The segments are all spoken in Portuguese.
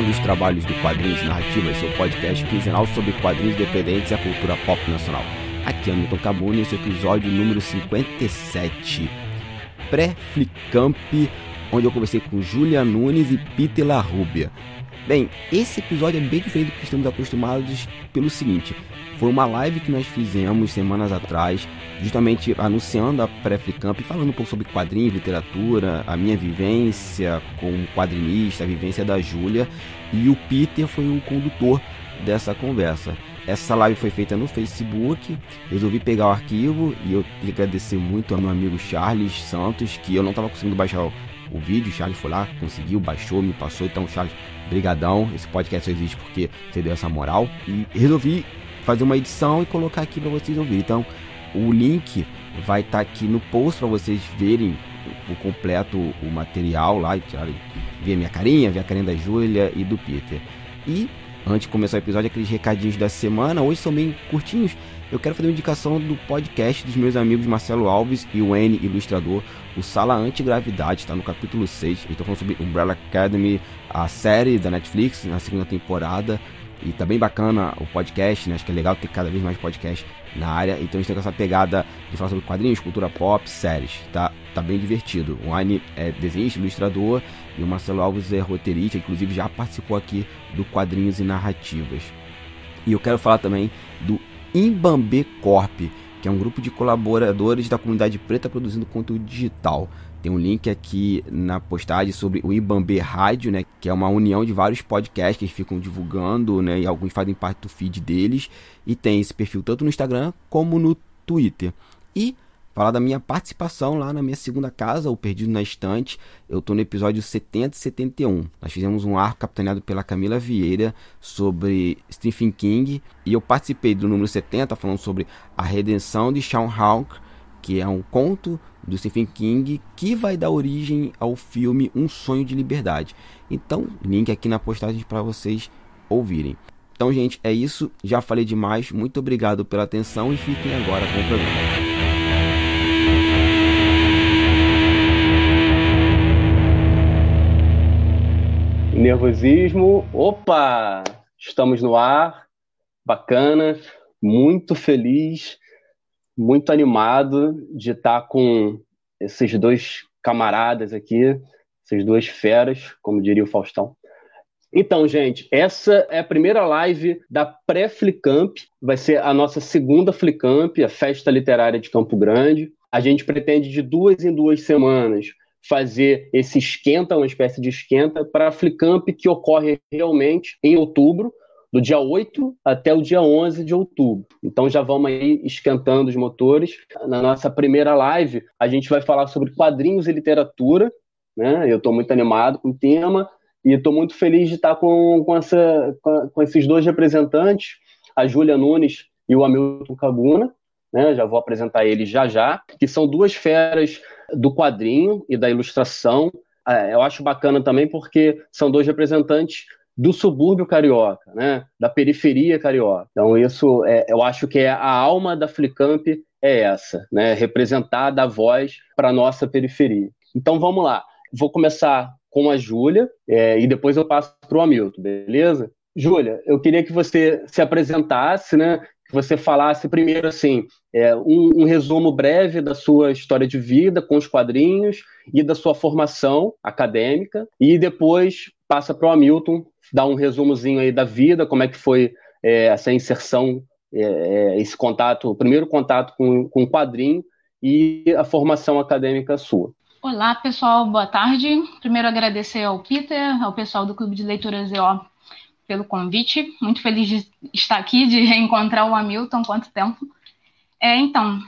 começando os trabalhos do Quadrinhos Narrativas, seu podcast quinzenal sobre quadrinhos independentes e a cultura pop nacional. Aqui é Milton Cabuna e esse episódio número 57, pré-Flicamp, onde eu conversei com Julia Nunes e Peter Larrubia. Bem, esse episódio é bem diferente do que estamos acostumados pelo seguinte, foi uma live que nós fizemos semanas atrás, justamente anunciando a pré-Flicamp, falando um pouco sobre quadrinhos, literatura, a minha vivência como quadrinista, a vivência da Júlia, e o Peter foi o condutor dessa conversa. Essa live foi feita no Facebook, resolvi pegar o arquivo e eu queria agradecer muito ao meu amigo Charles Santos, que eu não estava conseguindo baixar o, vídeo, o Charles foi lá, conseguiu, baixou, me passou, então Charles, brigadão, esse podcast só existe porque você deu essa moral, e resolvi fazer uma edição e colocar aqui para vocês ouvirem. Então, o link vai estar tá aqui no post para vocês verem o completo o material lá e ver minha carinha, ver a carinha da Júlia e do Peter. E antes de começar o episódio, aqueles recadinhos da semana, hoje são bem curtinhos. Eu quero fazer uma indicação do podcast dos meus amigos Marcelo Alves e o N Ilustrador, o Sala Antigravidade, está no capítulo 6. Estou falando sobre Umbrella Academy, a série da Netflix, na segunda temporada. E tá bem bacana o podcast, né? Acho que é legal ter cada vez mais podcast na área. Então a gente tem essa pegada de falar sobre quadrinhos, cultura pop, séries. Tá, tá bem divertido. O Aine é desenhista, ilustrador e o Marcelo Alves é roteirista, inclusive já participou aqui do Quadrinhos e Narrativas. E eu quero falar também do Imbambe Corp, que é um grupo de colaboradores da comunidade preta produzindo conteúdo digital. Tem um link aqui na postagem sobre o Ibambe Rádio, né, que é uma união de vários podcasts que eles ficam divulgando, né, e alguns fazem parte do feed deles. E tem esse perfil tanto no Instagram como no Twitter. E falar da minha participação lá na minha segunda casa, o Perdido na Estante. Eu estou no episódio 70 e 71. Nós fizemos um arco capitaneado pela Camila Vieira sobre Stephen King. E eu participei do número 70, falando sobre a redenção de Sean Hawke, que é um conto do Stephen King, que vai dar origem ao filme Um Sonho de Liberdade. Então, link aqui na postagem para vocês ouvirem. Então, gente, é isso. Já falei demais. Muito obrigado pela atenção e fiquem agora com o programa. Nervosismo. Opa! Estamos no ar. Bacana. Muito feliz muito animado de estar com esses dois camaradas aqui, essas duas feras, como diria o Faustão. Então, gente, essa é a primeira live da pré-Flicamp, vai ser a nossa segunda Flicamp, a Festa Literária de Campo Grande. A gente pretende de duas em duas semanas fazer esse esquenta, uma espécie de esquenta, para a Flicamp que ocorre realmente em outubro, do dia 8 até o dia 11 de outubro. Então já vamos aí esquentando os motores. Na nossa primeira live, a gente vai falar sobre quadrinhos e literatura. Né? Eu estou muito animado com o tema e estou muito feliz de estar com, com, essa, com, esses dois representantes, a Júlia Nunes e o Hamilton Cabuna. Né? Já vou apresentar eles já já, que são duas feras do quadrinho e da ilustração. É, eu acho bacana também porque são dois representantes do subúrbio carioca, né? da periferia carioca. Então, isso é, eu acho que é a alma da Flicamp é essa, né? representar da voz para a nossa periferia. Então, vamos lá. Vou começar com a Júlia é, e depois eu passo para o Hamilton, beleza? Júlia, eu queria que você se apresentasse, né? que você falasse primeiro assim é, um, um, resumo breve da sua história de vida com os quadrinhos e da sua formação acadêmica e depois passa para o Hamilton dar um resumozinho aí da vida, como é que foi é, essa inserção, é, é, esse contato, o primeiro contato com, com o quadrinho e a formação acadêmica sua. Olá, pessoal, boa tarde. Primeiro agradecer ao Peter, ao pessoal do Clube de Leituras EO pelo convite. Muito feliz de estar aqui, de reencontrar o Hamilton, quanto tempo. É, então,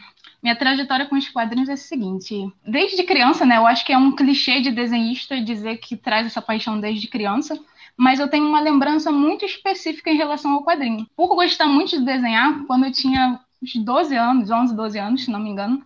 minha trajetória com os quadrinhos é a seguinte: desde criança, né? Eu acho que é um clichê de desenhista dizer que traz essa paixão desde criança mas eu tenho uma lembrança muito específica em relação ao quadrinho. Por gostar muito de desenhar, quando eu tinha uns 12 anos, 11, 12 anos, se não me engano,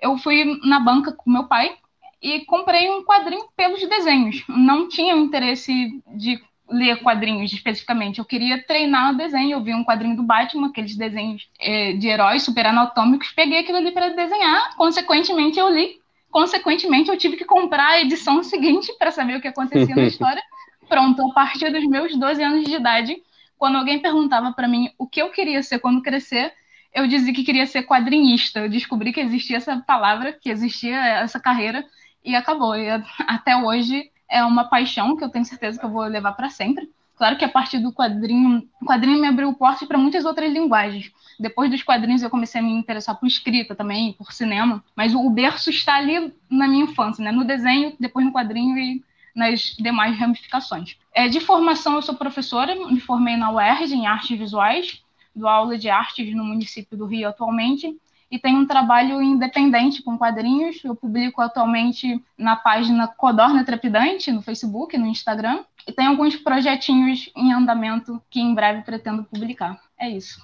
eu fui na banca com meu pai e comprei um quadrinho pelos desenhos. Não tinha interesse de ler quadrinhos especificamente. Eu queria treinar o desenho. Eu vi um quadrinho do Batman, aqueles desenhos é, de heróis super anatômicos, peguei aquilo ali para desenhar. Consequentemente, eu li. Consequentemente, eu tive que comprar a edição seguinte para saber o que acontecia na história Pronto, a partir dos meus 12 anos de idade, quando alguém perguntava para mim o que eu queria ser quando crescer, eu dizia que queria ser quadrinista. Eu descobri que existia essa palavra, que existia essa carreira e acabou. E até hoje é uma paixão que eu tenho certeza que eu vou levar para sempre. Claro que a partir do quadrinho, o quadrinho me abriu portas para muitas outras linguagens. Depois dos quadrinhos eu comecei a me interessar por escrita também, por cinema, mas o berço está ali na minha infância, né? No desenho, depois no quadrinho e nas demais ramificações. É, de formação eu sou professora, me formei na UERJ em artes visuais, dou aula de artes no município do Rio atualmente e tenho um trabalho independente com quadrinhos. Eu publico atualmente na página Codorna Trepidante, no Facebook, no Instagram, e tem alguns projetinhos em andamento que em breve pretendo publicar. É isso.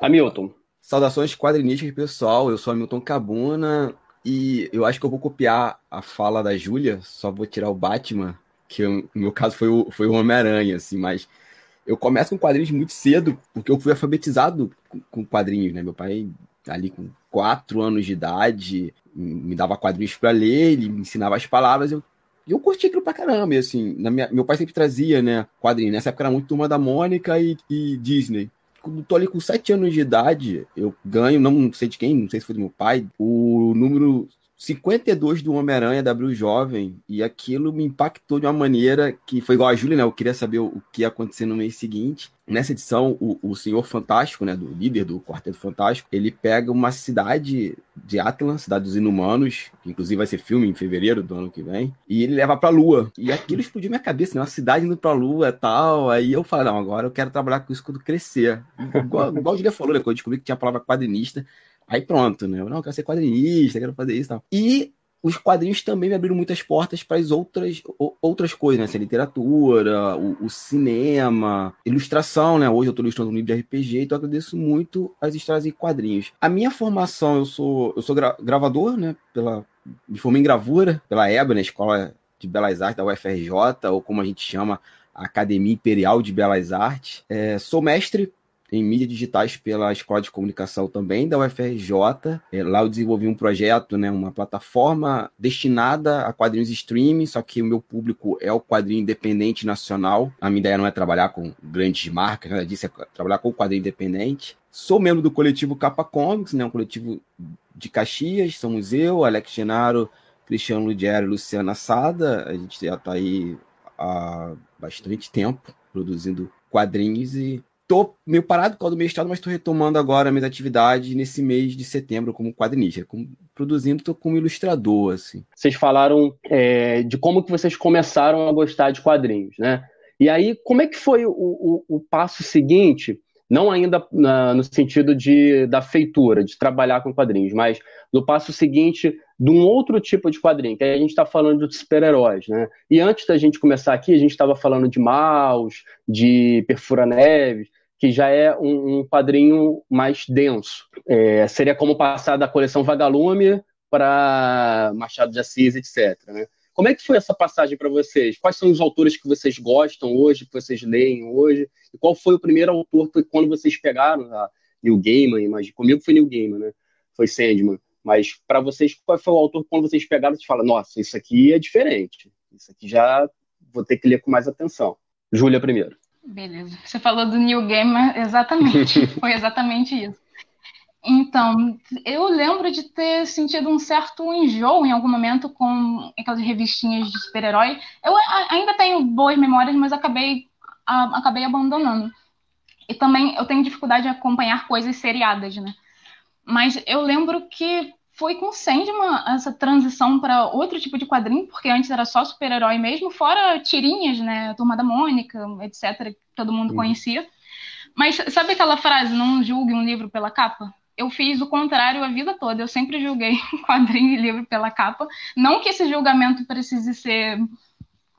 Hamilton. Saudações quadrinísticas, pessoal. Eu sou Hamilton Cabuna e eu acho que eu vou copiar a fala da Júlia, só vou tirar o Batman, que no meu caso foi o, foi o Homem-Aranha, assim, mas eu começo com quadrinhos muito cedo, porque eu fui alfabetizado com, com quadrinhos, né? Meu pai, ali com quatro anos de idade, me dava quadrinhos para ler, ele me ensinava as palavras, eu eu curti aquilo pra caramba, e assim, minha, meu pai sempre trazia, né, quadrinhos. Nessa época era muito Turma da Mônica e, e Disney. Quando tô ali com sete anos de idade, eu ganho, não sei de quem, não sei se foi do meu pai, o número 52 do Homem-Aranha da Abril Jovem, e aquilo me impactou de uma maneira que foi igual a Júlia, né? Eu queria saber o, que ia acontecer no mês seguinte. Nessa edição, o, o Senhor Fantástico, né, do líder do Quarteto Fantástico, ele pega uma cidade de Atlas, cidade dos Inumanos, que inclusive vai ser filme em fevereiro do ano que vem, e ele leva pra Lua. E aquilo explodiu minha cabeça, né? Uma cidade indo pra Lua e tal. Aí eu falei, não, agora eu quero trabalhar com isso quando crescer. Igual, igual a Julia falou, né? Quando eu descobri que tinha a palavra quadrinista, Aí pronto, né? Eu não quero ser quadrinista, quero fazer isso e tal. E os quadrinhos também me abriram muitas portas para as outras, outras coisas, né? Assim, literatura, o, o, cinema, ilustração, né? Hoje eu estou ilustrando um livro de RPG, então eu agradeço muito as histórias em quadrinhos. A minha formação, eu sou, eu sou gra gravador, né? Pela, me formei em gravura pela EBA, na Escola de Belas Artes da UFRJ, ou como a gente chama, a Academia Imperial de Belas Artes. É, sou mestre em mídias digitais pela Escola de Comunicação também da UFRJ. É, lá eu desenvolvi um projeto, né, uma plataforma destinada a quadrinhos streaming, só que o meu público é o quadrinho independente nacional. A minha ideia não é trabalhar com grandes marcas, nada disso, é trabalhar com o quadrinho independente. Sou membro do coletivo Capa Comics, né, um coletivo de Caxias, somos eu, Alex Genaro, Cristiano Ludiero e Luciana Sada. A gente já está aí há bastante tempo produzindo quadrinhos e tô meio parado por causa do mestrado, mas estou retomando agora minhas atividades nesse mês de setembro como quadrinista, como, produzindo tô como ilustrador, assim. Vocês falaram é, de como que vocês começaram a gostar de quadrinhos, né? E aí, como é que foi o, o, o passo seguinte? Não ainda na, no sentido de, da feitura, de trabalhar com quadrinhos, mas no passo seguinte de um outro tipo de quadrinho, que a gente está falando de super-heróis, né? E antes da gente começar aqui, a gente estava falando de Maus, de Perfura Neves, que já é um, um quadrinho mais denso. É, seria como passar da coleção Vagalume para Machado de Assis, etc. Né? Como é que foi essa passagem para vocês? Quais são os autores que vocês gostam hoje, que vocês leem hoje? E qual foi o primeiro autor que quando vocês pegaram a Neil Gaiman? Mas comigo foi Neil Gaiman, né? Foi Sandman. Mas para vocês, qual foi o autor que quando vocês pegaram e falam, nossa, isso aqui é diferente. Isso aqui já vou ter que ler com mais atenção. Júlia primeiro. Beleza. Você falou do New Gamer, exatamente. Foi exatamente isso. Então, eu lembro de ter sentido um certo enjoo em algum momento com aquelas revistinhas de super-herói. Eu ainda tenho boas memórias, mas acabei, a, acabei abandonando. E também eu tenho dificuldade de acompanhar coisas seriadas, né? Mas eu lembro que foi com Sandman essa transição para outro tipo de quadrinho, porque antes era só super-herói mesmo, fora tirinhas, né? Turma da Mônica, etc., que todo mundo uhum. conhecia. Mas sabe aquela frase, não julgue um livro pela capa? Eu fiz o contrário a vida toda. Eu sempre julguei quadrinho e livro pela capa. Não que esse julgamento precise ser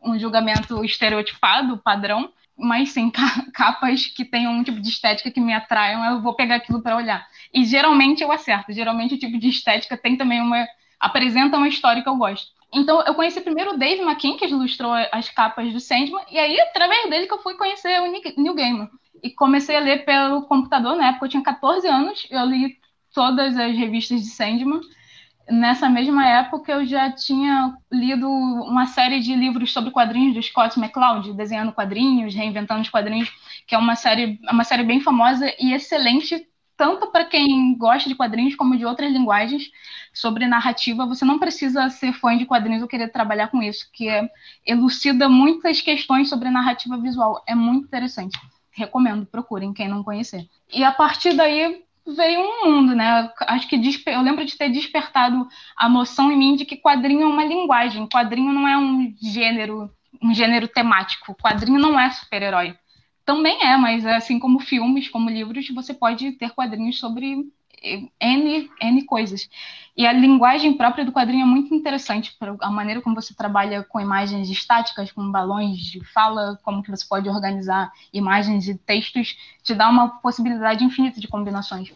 um julgamento estereotipado, padrão, mas sim capas que tenham um tipo de estética que me atraiam, eu vou pegar aquilo para olhar. E geralmente eu acerto. Geralmente o tipo de estética tem também uma. apresenta uma história que eu gosto. Então eu conheci primeiro o Dave McKean, que ilustrou as capas do Sandman, e aí através dele que eu fui conhecer o New Gaiman. E comecei a ler pelo computador, na época eu tinha 14 anos, eu li todas as revistas de Sandman. nessa mesma época eu já tinha lido uma série de livros sobre quadrinhos do Scott McCloud, desenhando quadrinhos, reinventando os quadrinhos, que é uma série, uma série bem famosa e excelente tanto para quem gosta de quadrinhos como de outras linguagens sobre narrativa. Você não precisa ser fã de quadrinhos ou querer trabalhar com isso, que é, elucida muitas questões sobre narrativa visual. É muito interessante. Recomendo, procurem quem não conhecer. E a partir daí veio um mundo, né? Acho que eu lembro de ter despertado a noção em mim de que quadrinho é uma linguagem, quadrinho não é um gênero, um gênero temático. Quadrinho não é super-herói. Também é, mas assim como filmes, como livros, você pode ter quadrinhos sobre N, N coisas. E a linguagem própria do quadrinho é muito interessante, a maneira como você trabalha com imagens estáticas, com balões de fala, como que você pode organizar imagens e textos, te dá uma possibilidade infinita de combinações.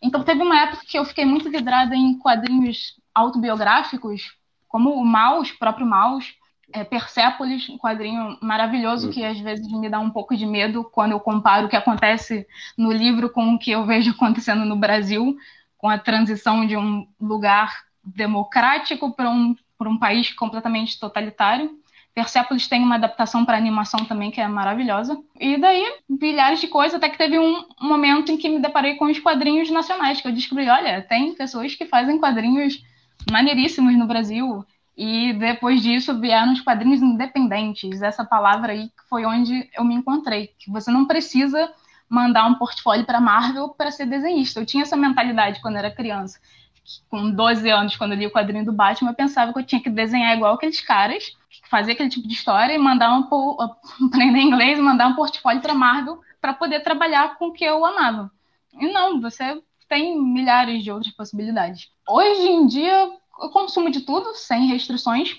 Então teve uma época que eu fiquei muito vidrada em quadrinhos autobiográficos, como o Maus, próprio Maus, é, Persépolis, um quadrinho maravilhoso que às vezes me dá um pouco de medo quando eu comparo o que acontece no livro com o que eu vejo acontecendo no Brasil, com a transição de um lugar democrático para um, um país completamente totalitário. Persepolis tem uma adaptação para animação também que é maravilhosa. E daí, milhares de coisas, até que teve um momento em que me deparei com os quadrinhos nacionais, que eu descobri, olha, tem pessoas que fazem quadrinhos maneiríssimos no Brasil. E depois disso vieram os quadrinhos independentes. Essa palavra aí foi onde eu me encontrei. Que você não precisa mandar um portfólio para Marvel para ser desenhista. Eu tinha essa mentalidade quando era criança. Com 12 anos, quando eu li o quadrinho do Batman, eu pensava que eu tinha que desenhar igual aqueles caras, fazer aquele tipo de história e mandar um aprender inglês, mandar um portfólio para Marvel para poder trabalhar com o que eu amava. E não, você tem milhares de outras possibilidades. Hoje em dia, eu consumo de tudo, sem restrições.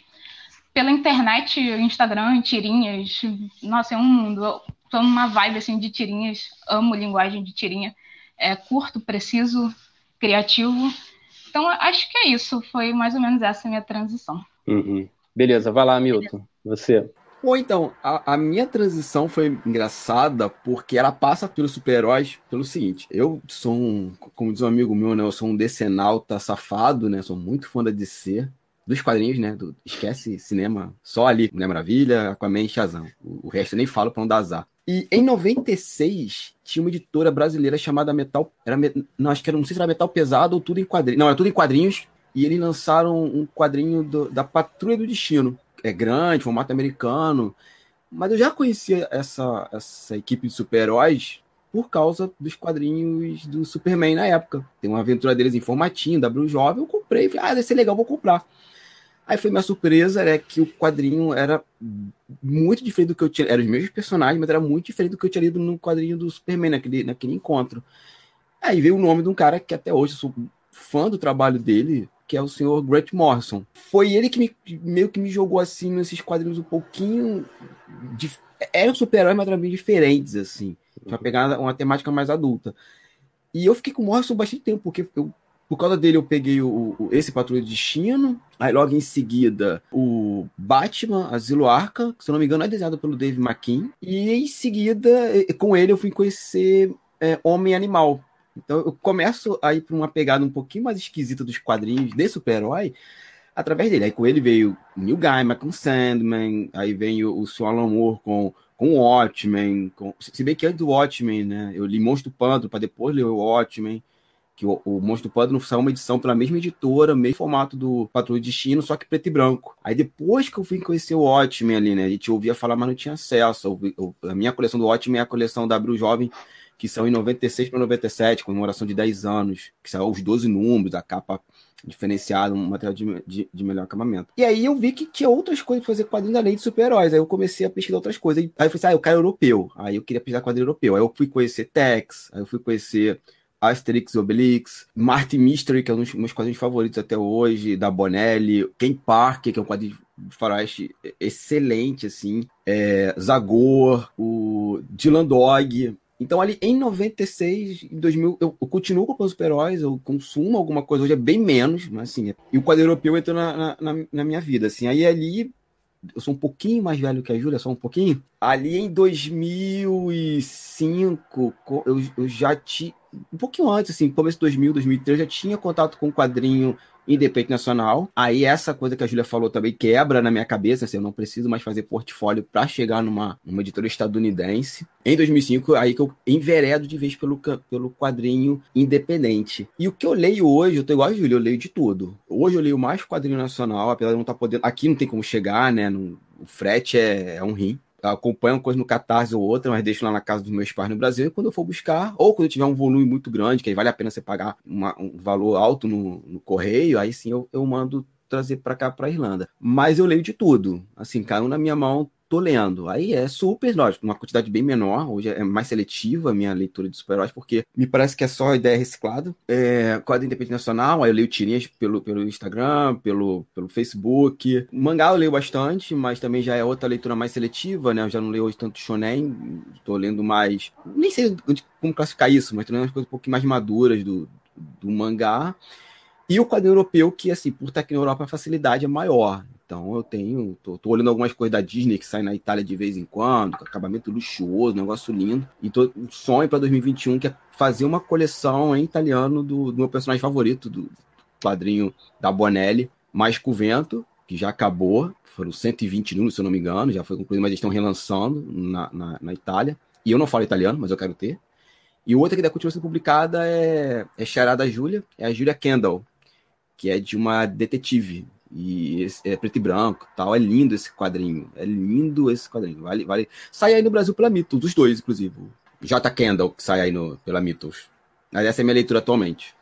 Pela internet, Instagram, tirinhas. Nossa, é um mundo. Eu tô numa vibe assim de tirinhas. Amo linguagem de tirinha. É curto, preciso, criativo. Então, acho que é isso. Foi mais ou menos essa minha transição. Uhum. Beleza, vai lá, Milton. Você. Bom, então, a, a, minha transição foi engraçada porque ela passa pelos super-heróis pelo seguinte. Eu sou um, como diz um amigo meu, né? Eu sou um decenalta safado, né? Sou muito fã da DC. Dos quadrinhos, né? Do, esquece cinema só ali. Mulher Maravilha, Aquaman e Shazam. O, o resto eu nem falo pra não dar azar. E em 96, tinha uma editora brasileira chamada Metal. Era, não, acho que era, não sei se era Metal Pesado ou tudo em quadrinhos. Não, era tudo em quadrinhos. E eles lançaram um quadrinho do, da Patrulha do Destino é grande, formato americano. Mas eu já conhecia essa, essa equipe de super-heróis por causa dos quadrinhos do Superman na época. Tem uma aventura deles em formatinho, W Jovem, eu comprei, falei, ah, deve ser legal, vou comprar. Aí foi minha surpresa, é que o quadrinho era muito diferente do que eu tinha. Eram os mesmos personagens, mas era muito diferente do que eu tinha lido no quadrinho do Superman, naquele, naquele encontro. Aí veio o nome de um cara que até hoje eu sou fã do trabalho dele, que é o senhor Grant Morrison. Foi ele que me, meio que me jogou assim nesses quadrinhos um pouquinho. De, eram super-heróis, mas também diferentes, assim. Pra pegar uma temática mais adulta. E eu fiquei com o Morrison bastante tempo, porque eu, por causa dele eu peguei o, o, esse Patrulha de Destino, aí logo em seguida o Batman, Asilo Arca, que se não me engano é desenhado pelo Dave McKean, e em seguida com ele eu fui conhecer é, Homem Animal, então eu começo a ir para uma pegada um pouquinho mais esquisita dos quadrinhos de super-herói através dele. Aí com ele veio Neil Gaiman com Sandman, aí vem o, o. Alan Moore com, com Watchmen, com, se bem que antes do Watchmen, né? Eu li Monstro Pântano para depois ler o Watchmen, que o, o Monstro Pântano saiu uma edição pela mesma editora, mesmo formato do Patrulho de Destino, só que preto e branco. Aí depois que eu fui conhecer o Watchmen ali, né? A gente ouvia falar, mas não tinha acesso. a minha coleção do Watchmen é a coleção da Abril Jovem, que são em 96 para 97, comemoração de 10 anos, que são os 12 números, a capa diferenciada, um material de, de, de, melhor acabamento. E aí eu vi que tinha outras coisas para fazer quadrinhos além de super-heróis. Aí eu comecei a pesquisar outras coisas. Aí eu falei assim, ah, eu quero europeu. Aí eu queria pesquisar quadrinho europeu. Aí eu fui conhecer Tex, aí eu fui conhecer Asterix e Obelix, Martin Mystery, que é um dos meus quadrinhos favoritos até hoje, da Bonelli, Ken Parker, que é um quadrinho de faroeste excelente, assim, é, Zagor, o Dylan Dog, então, ali em 96, em 2000, eu, eu continuo comprando super-heróis, eu consumo alguma coisa, hoje é bem menos, mas assim, e o quadro europeu entrou na, na, na, minha vida, assim. Aí ali, eu sou um pouquinho mais velho que a Júlia, só um pouquinho. Ali em 2005, eu, eu já tinha, um pouquinho antes, assim, começo de 2000, 2003, eu já tinha contato com o quadrinho independente nacional. Aí essa coisa que a Júlia falou também quebra na minha cabeça, assim, eu não preciso mais fazer portfólio para chegar numa, numa editora estadunidense. Em 2005, aí que eu enveredo de vez pelo, pelo quadrinho independente. E o que eu leio hoje, eu tô igual a Júlia, eu leio de tudo. Hoje eu leio mais quadrinho nacional, apesar de não estar tá podendo. Aqui não tem como chegar, né? No, o frete é, é um rim acompanho coisa no Catarse ou outra, mas deixo lá na casa dos meus pais no Brasil. E quando eu for buscar, ou quando tiver um volume muito grande, que aí vale a pena você pagar uma, um valor alto no, no correio, aí sim eu, eu mando trazer para cá, para Irlanda. Mas eu leio de tudo. Assim, caiu na minha mão tô lendo. Aí é super, lógico, uma quantidade bem menor. Hoje é mais seletiva a minha leitura de super-heróis, porque me parece que é só ideia reciclada. É, quadro independente nacional, aí eu leio tirinhas pelo, pelo Instagram, pelo, pelo Facebook. Mangá eu leio bastante, mas também já é outra leitura mais seletiva, né? Eu já não leio hoje tanto shonen, tô lendo mais... Nem sei como classificar isso, mas tô lendo umas coisas um pouquinho mais maduras do, do mangá. E o quadrinho europeu, que, assim, por estar aqui na Europa, a facilidade é maior. Então eu tenho, tô, tô, olhando algumas coisas da Disney que sai na Itália de vez em quando, com acabamento luxuoso, negócio lindo. E tô um sonho para 2021 que é fazer uma coleção em italiano do, do meu personagem favorito, do quadrinho da Bonelli, Mais com o Vento, que já acabou. Foram 120 números, se eu não me engano, já foi concluído, mas eles estão relançando na, na, na Itália. E eu não falo italiano, mas eu quero ter. E outra que da continua sendo publicada é, é Charada Júlia, é a Julia Kendall, que é de uma detetive e é preto e branco tal. É lindo esse quadrinho. É lindo esse quadrinho. Vale, vale. Sai aí no Brasil pela Mythos, os dois, inclusive. J. Kendall, que sai aí no, pela Mythos. Mas essa é a minha leitura atualmente.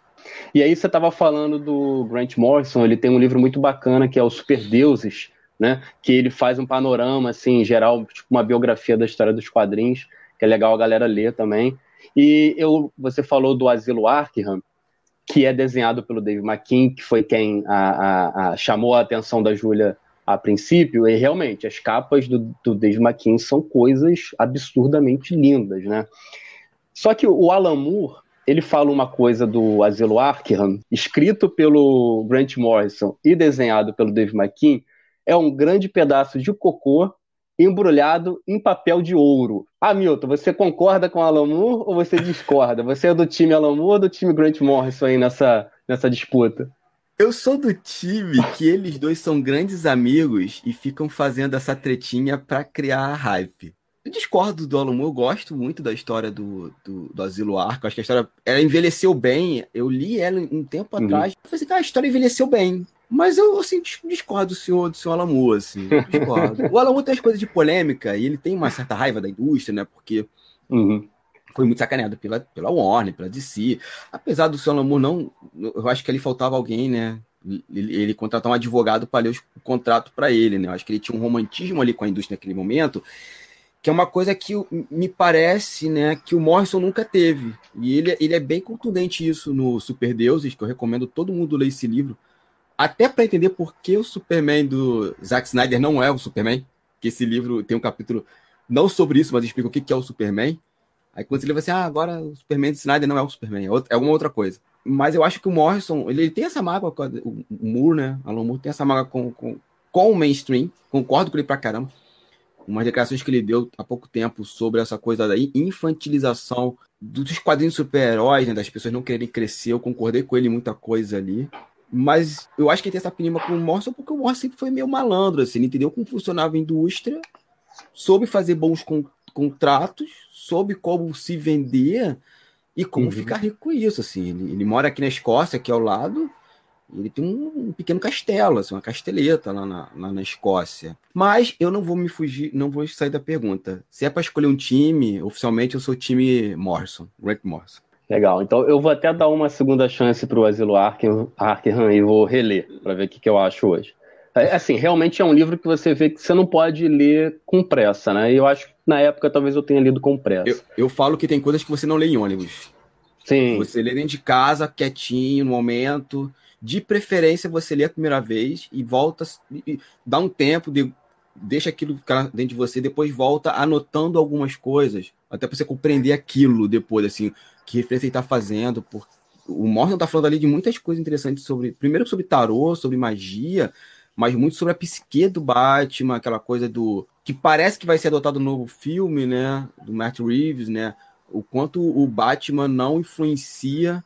E aí você estava falando do Grant Morrison, ele tem um livro muito bacana que é o Super Deuses, né? Que ele faz um panorama, assim, em geral, tipo uma biografia da história dos quadrinhos, que é legal a galera ler também. E eu, você falou do Asilo Arkham, que é desenhado pelo Dave McKean, que foi quem a, a, a chamou a atenção da Júlia a princípio, e realmente as capas do, do Dave McKean são coisas absurdamente lindas, né? Só que o Alan Moore, ele fala uma coisa do Asilo Arkham, escrito pelo Grant Morrison e desenhado pelo Dave McKean, é um grande pedaço de cocô embrulhado em papel de ouro. Hamilton, você concorda com Alan Moore ou você discorda? Você é do time Alan Moore ou do time Grant Morrison aí nessa, nessa disputa? Eu sou do time que eles dois são grandes amigos e ficam fazendo essa tretinha para criar hype. Eu discordo do Alan Moore, eu gosto muito da história do, do, do Asilo Arco. Acho que a história ela envelheceu bem. Eu li ela um tempo uhum. atrás. Eu falei assim, cara, a história envelheceu bem. Mas eu, assim, discordo do senhor, do senhor Alamu, assim, discordo. o Alamu tem as coisas de polêmica e ele tem uma certa raiva da indústria, né? Porque uhum. foi muito sacaneado pela, pela Warner, pela DC. Apesar do senhor Alamu não... Eu acho que ali faltava alguém, né? Ele, ele contratar um advogado para ler o contrato para ele, né? Eu acho que ele tinha um romantismo ali com a indústria naquele momento, que é uma coisa que me parece, né, que o Morrison nunca teve. E ele, ele é bem contundente isso no Super Deuses, que eu recomendo todo mundo ler esse livro até para entender por que o Superman do Zack Snyder não é o Superman, que esse livro tem um capítulo não sobre isso, mas explica o que é o Superman. Aí quando você lê, assim, ah, agora o Superman do Snyder não é o Superman, é, é alguma outra coisa. Mas eu acho que o Morrison, ele, tem essa mágoa com o, Moore, né? Alan Moore tem essa mágoa com, com, com o mainstream, concordo com ele pra caramba. Umas declarações que ele deu há pouco tempo sobre essa coisa da infantilização dos quadrinhos super-heróis, né? Das pessoas não quererem crescer, eu concordei com ele em muita coisa ali. Mas eu acho que ele tem essa pinima com o Morrison porque o Morrison sempre foi meio malandro, assim, ele entendeu como funcionava a indústria, soube fazer bons con contratos, soube como se vender e como uhum. ficar rico com isso, assim. Ele, ele, mora aqui na Escócia, aqui ao lado, ele tem um, um pequeno castelo, assim, uma casteleta lá na, lá na Escócia. Mas eu não vou me fugir, não vou sair da pergunta. Se é para escolher um time, oficialmente eu sou o time Morrison, Rick Morrison. Legal. Então eu vou até dar uma segunda chance para o Asilo Arkham, e vou reler para ver o que, que eu acho hoje. É, assim, realmente é um livro que você vê que você não pode ler com pressa, né? E eu acho que na época talvez eu tenha lido com pressa. Eu, eu falo que tem coisas que você não lê em ônibus. Sim. Você lê dentro de casa, quietinho, no momento. De preferência, você lê a primeira vez e volta, e dá um tempo, de, deixa aquilo ficar dentro de você, depois volta anotando algumas coisas, até para você compreender aquilo depois, assim que referência ele está fazendo. Por... O Morton está falando ali de muitas coisas interessantes sobre. Primeiro sobre tarô, sobre magia, mas muito sobre a psique do Batman, aquela coisa do. que parece que vai ser adotado no novo filme, né? Do Matt Reeves, né? O quanto o Batman não influencia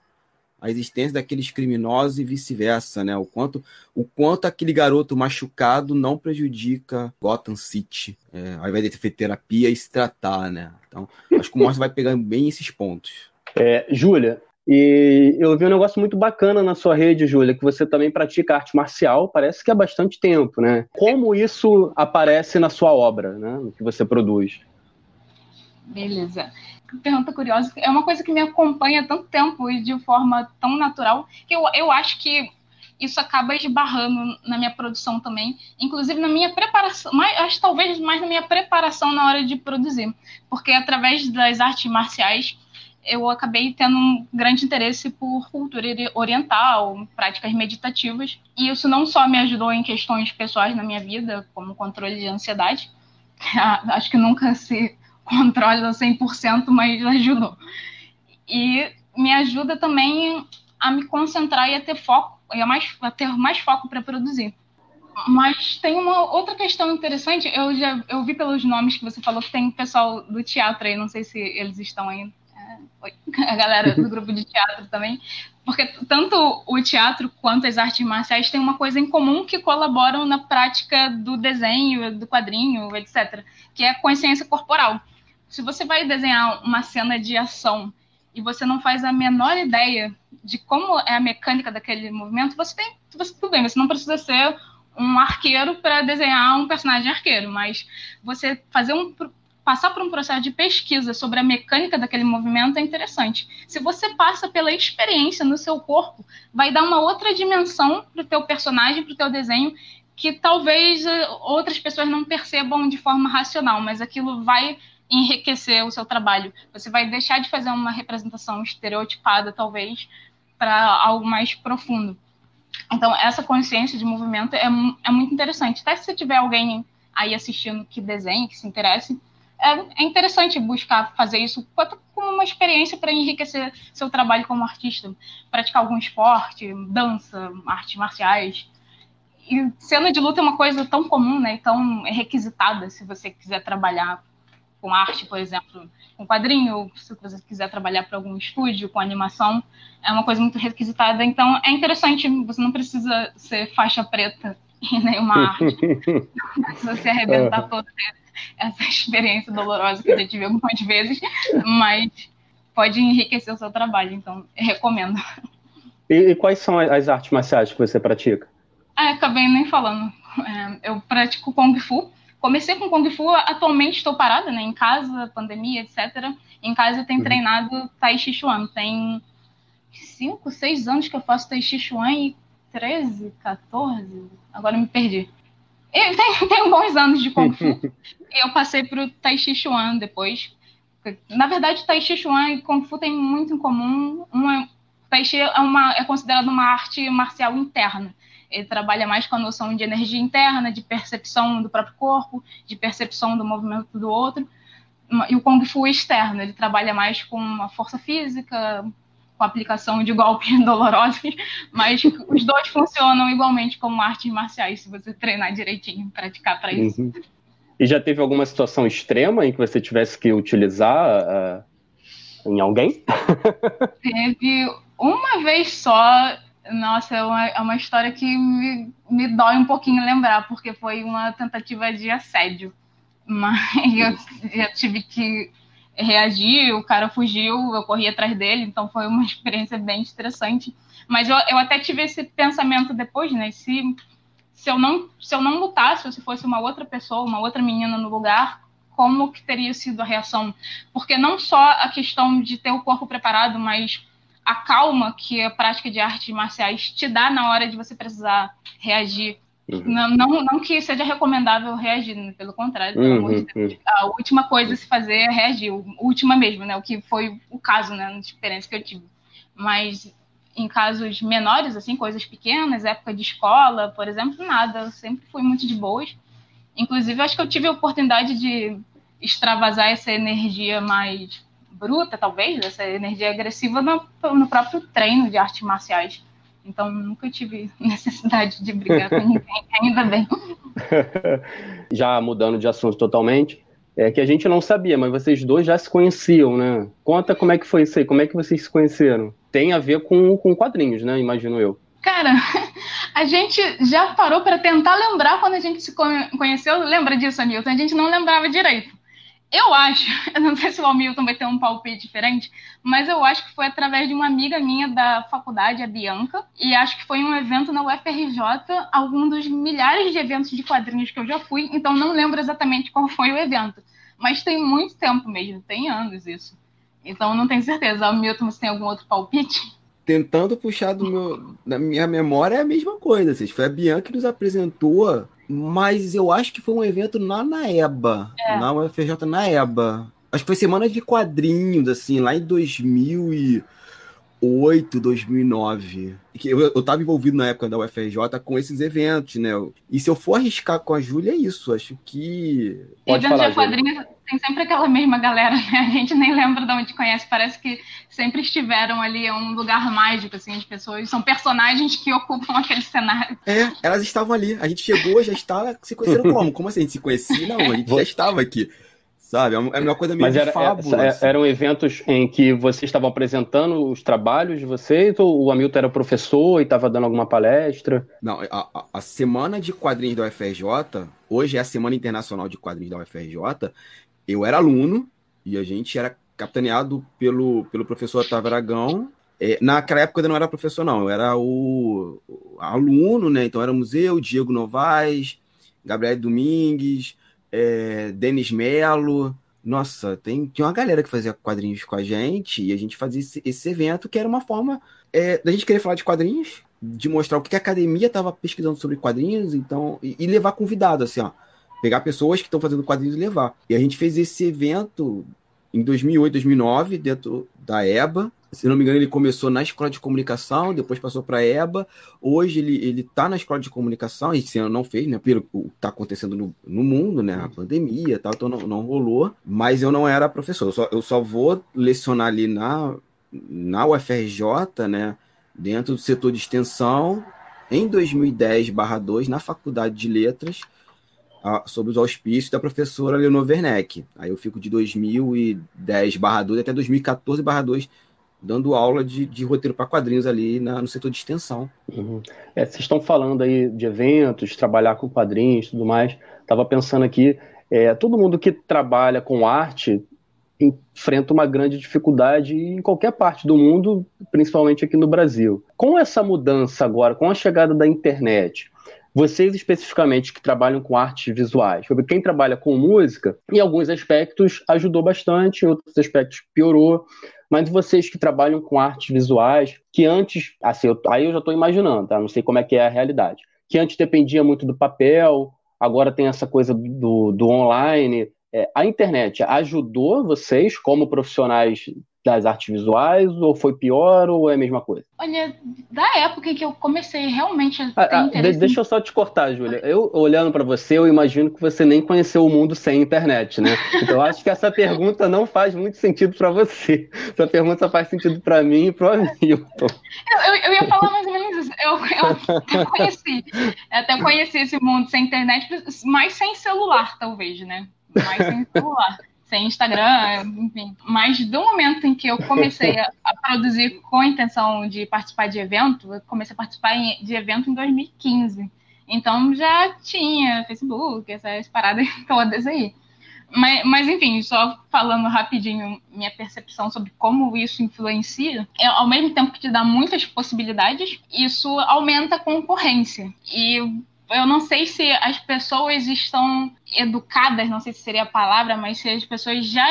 a existência daqueles criminosos e vice-versa, né? O quanto, o quanto aquele garoto machucado não prejudica Gotham City, é, ao invés de ter terapia e se tratar, né? Então, acho que o Monstro vai pegando bem esses pontos. É, Júlia, e eu vi um negócio muito bacana na sua rede, Júlia, que você também pratica arte marcial, parece que há bastante tempo, né? Como isso aparece na sua obra, né? No que você produz? Beleza. Pergunta curiosa. É uma coisa que me acompanha há tanto tempo e de forma tão natural que eu, eu acho que isso acaba esbarrando na minha produção também, inclusive na minha preparação, mais, acho talvez mais na minha preparação na hora de produzir, porque através das artes marciais eu acabei tendo um grande interesse por cultura oriental, práticas meditativas, e isso não só me ajudou em questões pessoais na minha vida, como controle de ansiedade, acho que nunca se controla 100%, mas ajudou. E me ajuda também a me concentrar e a ter foco, e a, mais, a ter mais foco para produzir. Mas tem uma outra questão interessante, eu já eu vi pelos nomes que você falou que tem pessoal do teatro aí, não sei se eles estão a galera do grupo de teatro também, porque tanto o teatro quanto as artes marciais têm uma coisa em comum que colaboram na prática do desenho, do quadrinho, etc., que é a consciência corporal. Se você vai desenhar uma cena de ação e você não faz a menor ideia de como é a mecânica daquele movimento, você tem você, tudo bem, você não precisa ser um arqueiro para desenhar um personagem arqueiro, mas você fazer um passar por um processo de pesquisa sobre a mecânica daquele movimento é interessante. Se você passa pela experiência no seu corpo, vai dar uma outra dimensão para o teu personagem, para o teu desenho, que talvez eh, outras pessoas não percebam de forma racional, mas aquilo vai enriquecer o seu trabalho. Você vai deixar de fazer uma representação estereotipada, talvez, para algo mais profundo. Então, essa consciência de movimento é, é muito interessante. Até se tiver alguém aí assistindo que desenhe, que se interesse, é, é interessante buscar fazer isso como uma experiência para enriquecer seu trabalho como artista, praticar algum esporte, dança, artes marciais. E cena de luta é uma coisa tão comum, né, tão requisitada se você quiser trabalhar com arte, por exemplo, com quadrinho, se você quiser trabalhar para algum estúdio, com animação, é uma coisa muito requisitada. Então, é interessante, você não precisa ser faixa preta em nenhuma arte. não precisa se arrebentar todo essa experiência dolorosa que eu já tive algumas vezes, mas pode enriquecer o seu trabalho, então recomendo. E, e quais são as artes marciais que você pratica? Ah, acabei nem falando. É, eu pratico Kung Fu. Comecei com Kung Fu, atualmente estou parada, né? Em casa, pandemia, etc. Em casa eu tenho uhum. treinado Tai Chi Chuan. Tem cinco, seis anos que eu faço Tai Chi Chuan e 13, 14, agora me perdi. Eu tenho, tenho bons anos de Kung Fu. eu passei para o Tai Chi Chuan depois. Na verdade, Tai Chi Chuan e Kung Fu têm muito em comum. Uma, tai Chi é, uma, é considerado uma arte marcial interna. Ele trabalha mais com a noção de energia interna, de percepção do próprio corpo, de percepção do movimento do outro. E o Kung Fu externo, ele trabalha mais com a força física, com a aplicação de golpes dolorosos, mas os dois funcionam igualmente como artes marciais, se você treinar direitinho, praticar para isso. Uhum. E já teve alguma situação extrema em que você tivesse que utilizar uh, em alguém? Teve uma vez só. Nossa, é uma, é uma história que me, me dói um pouquinho lembrar, porque foi uma tentativa de assédio. Mas eu, eu tive que reagir, o cara fugiu, eu corri atrás dele, então foi uma experiência bem estressante. Mas eu, eu até tive esse pensamento depois, né? Se, se, eu não, se eu não lutasse, ou se fosse uma outra pessoa, uma outra menina no lugar, como que teria sido a reação? Porque não só a questão de ter o corpo preparado, mas a calma que a prática de artes marciais te dá na hora de você precisar reagir Uhum. Não, não, não, que seja recomendável reagir, né? pelo contrário, uhum, de. Uhum. A última coisa a se fazer é reagir, a última mesmo, né? O que foi o caso, né? Na experiência que eu tive. Mas em casos menores, assim, coisas pequenas, época de escola, por exemplo, nada. Eu sempre fui muito de boas. Inclusive, acho que eu tive a oportunidade de extravasar essa energia mais bruta, talvez, essa energia agressiva no, no próprio treino de artes marciais. Então, nunca tive necessidade de brigar com ninguém, ainda bem. Já mudando de assunto totalmente, é que a gente não sabia, mas vocês dois já se conheciam, né? Conta como é que foi isso aí, como é que vocês se conheceram? tem a ver com, com quadrinhos, né? Imagino eu. Cara, a gente já parou para tentar lembrar quando a gente se conheceu. Lembra disso, Hamilton? A gente não lembrava direito. Eu acho, eu não sei se o Hamilton vai ter um palpite diferente, mas eu acho que foi através de uma amiga minha da faculdade, a Bianca, e acho que foi um evento na UFRJ, algum dos milhares de eventos de quadrinhos que eu já fui, então não lembro exatamente qual foi o evento. Mas tem muito tempo mesmo, tem anos isso. Então não tenho certeza. Hamilton, você tem algum outro palpite? tentando puxar do meu, da minha memória é a mesma coisa. Assim, foi a Bianca que nos apresentou, mas eu acho que foi um evento lá na EBA, é. na UFJ na EBA. Acho que foi semana de quadrinhos, assim, lá em 2000 e 2008, 2009. Eu, eu tava envolvido na época da UFRJ com esses eventos, né? E se eu for arriscar com a Júlia, é isso. Acho que. Pode e dentro de quadrinhos tem sempre aquela mesma galera, né? A gente nem lembra de onde conhece. Parece que sempre estiveram ali em um lugar mágico, assim, de pessoas. São personagens que ocupam aquele cenário. É, elas estavam ali. A gente chegou, já estava se conhecendo como? Como assim? A gente se conhecia? Não, a gente já estava aqui. Sabe? É, é uma coisa meio Mas era, fábula. Assim. Eram eventos em que vocês estavam apresentando os trabalhos de vocês, ou o Hamilton era professor e estava dando alguma palestra? Não, a, a, semana de quadrinhos da UFRJ, hoje é a Semana Internacional de Quadrinhos da UFRJ, eu era aluno e a gente era capitaneado pelo, pelo professor Otávio Aragão. É, naquela época eu não era professor, não, eu era o, o aluno, né? Então era museu, Diego Novaes, Gabriel Domingues é, Denis Melo. Nossa, tem, tinha uma galera que fazia quadrinhos com a gente e a gente fazia esse, esse evento que era uma forma é, da gente querer falar de quadrinhos, de mostrar o que a academia estava pesquisando sobre quadrinhos, então e, e levar convidado, assim, ó, pegar pessoas que estão fazendo quadrinhos e levar. E a gente fez esse evento em 2008, 2009 dentro da EBA se não me engano, ele começou na escola de comunicação, depois passou para a EBA. Hoje ele, ele tá na escola de comunicação, esse ano não fez, né? Pelo que está acontecendo no, no mundo, né? A pandemia e tal, então não, não rolou. Mas eu não era professor, eu só, eu só vou lecionar ali na, na UFRJ, né? Dentro do setor de extensão, em 2010-2, na Faculdade de Letras, sobre os auspícios da professora Leonor Werneck. Aí eu fico de 2010-2 até 2014-2 dando aula de, de roteiro para quadrinhos ali na, no setor de extensão. Uhum. É, vocês estão falando aí de eventos, trabalhar com quadrinhos e tudo mais. Estava pensando aqui, é, todo mundo que trabalha com arte enfrenta uma grande dificuldade em qualquer parte do mundo, principalmente aqui no Brasil. Com essa mudança agora, com a chegada da internet, vocês especificamente que trabalham com artes visuais, quem trabalha com música, em alguns aspectos ajudou bastante, em outros aspectos piorou mas vocês que trabalham com artes visuais, que antes, assim, eu, aí eu já estou imaginando, tá? Não sei como é que é a realidade. Que antes dependia muito do papel, agora tem essa coisa do, do online. É, a internet ajudou vocês, como profissionais das artes visuais, ou foi pior, ou é a mesma coisa? Olha, da época em que eu comecei realmente a ter ah, interesse... Deixa eu só te cortar, Júlia. Eu, olhando para você, eu imagino que você nem conheceu o mundo sem internet, né? Então, eu acho que essa pergunta não faz muito sentido para você. Essa pergunta faz sentido para mim e para o. Eu, eu, eu, ia falar mais ou menos isso. Eu, eu até conheci, até conheci esse mundo sem internet, mas sem celular, talvez, né? Mais sem celular sem Instagram, enfim. Mas do momento em que eu comecei a, a, produzir com a intenção de participar de evento, eu comecei a participar de evento em 2015. Então já tinha Facebook, essas paradas todas aí. Mas, mas, enfim, só falando rapidinho minha percepção sobre como isso influencia, é, ao mesmo tempo que te dá muitas possibilidades, isso aumenta a concorrência. E eu não sei se as pessoas estão educadas, não sei se seria a palavra, mas se as pessoas já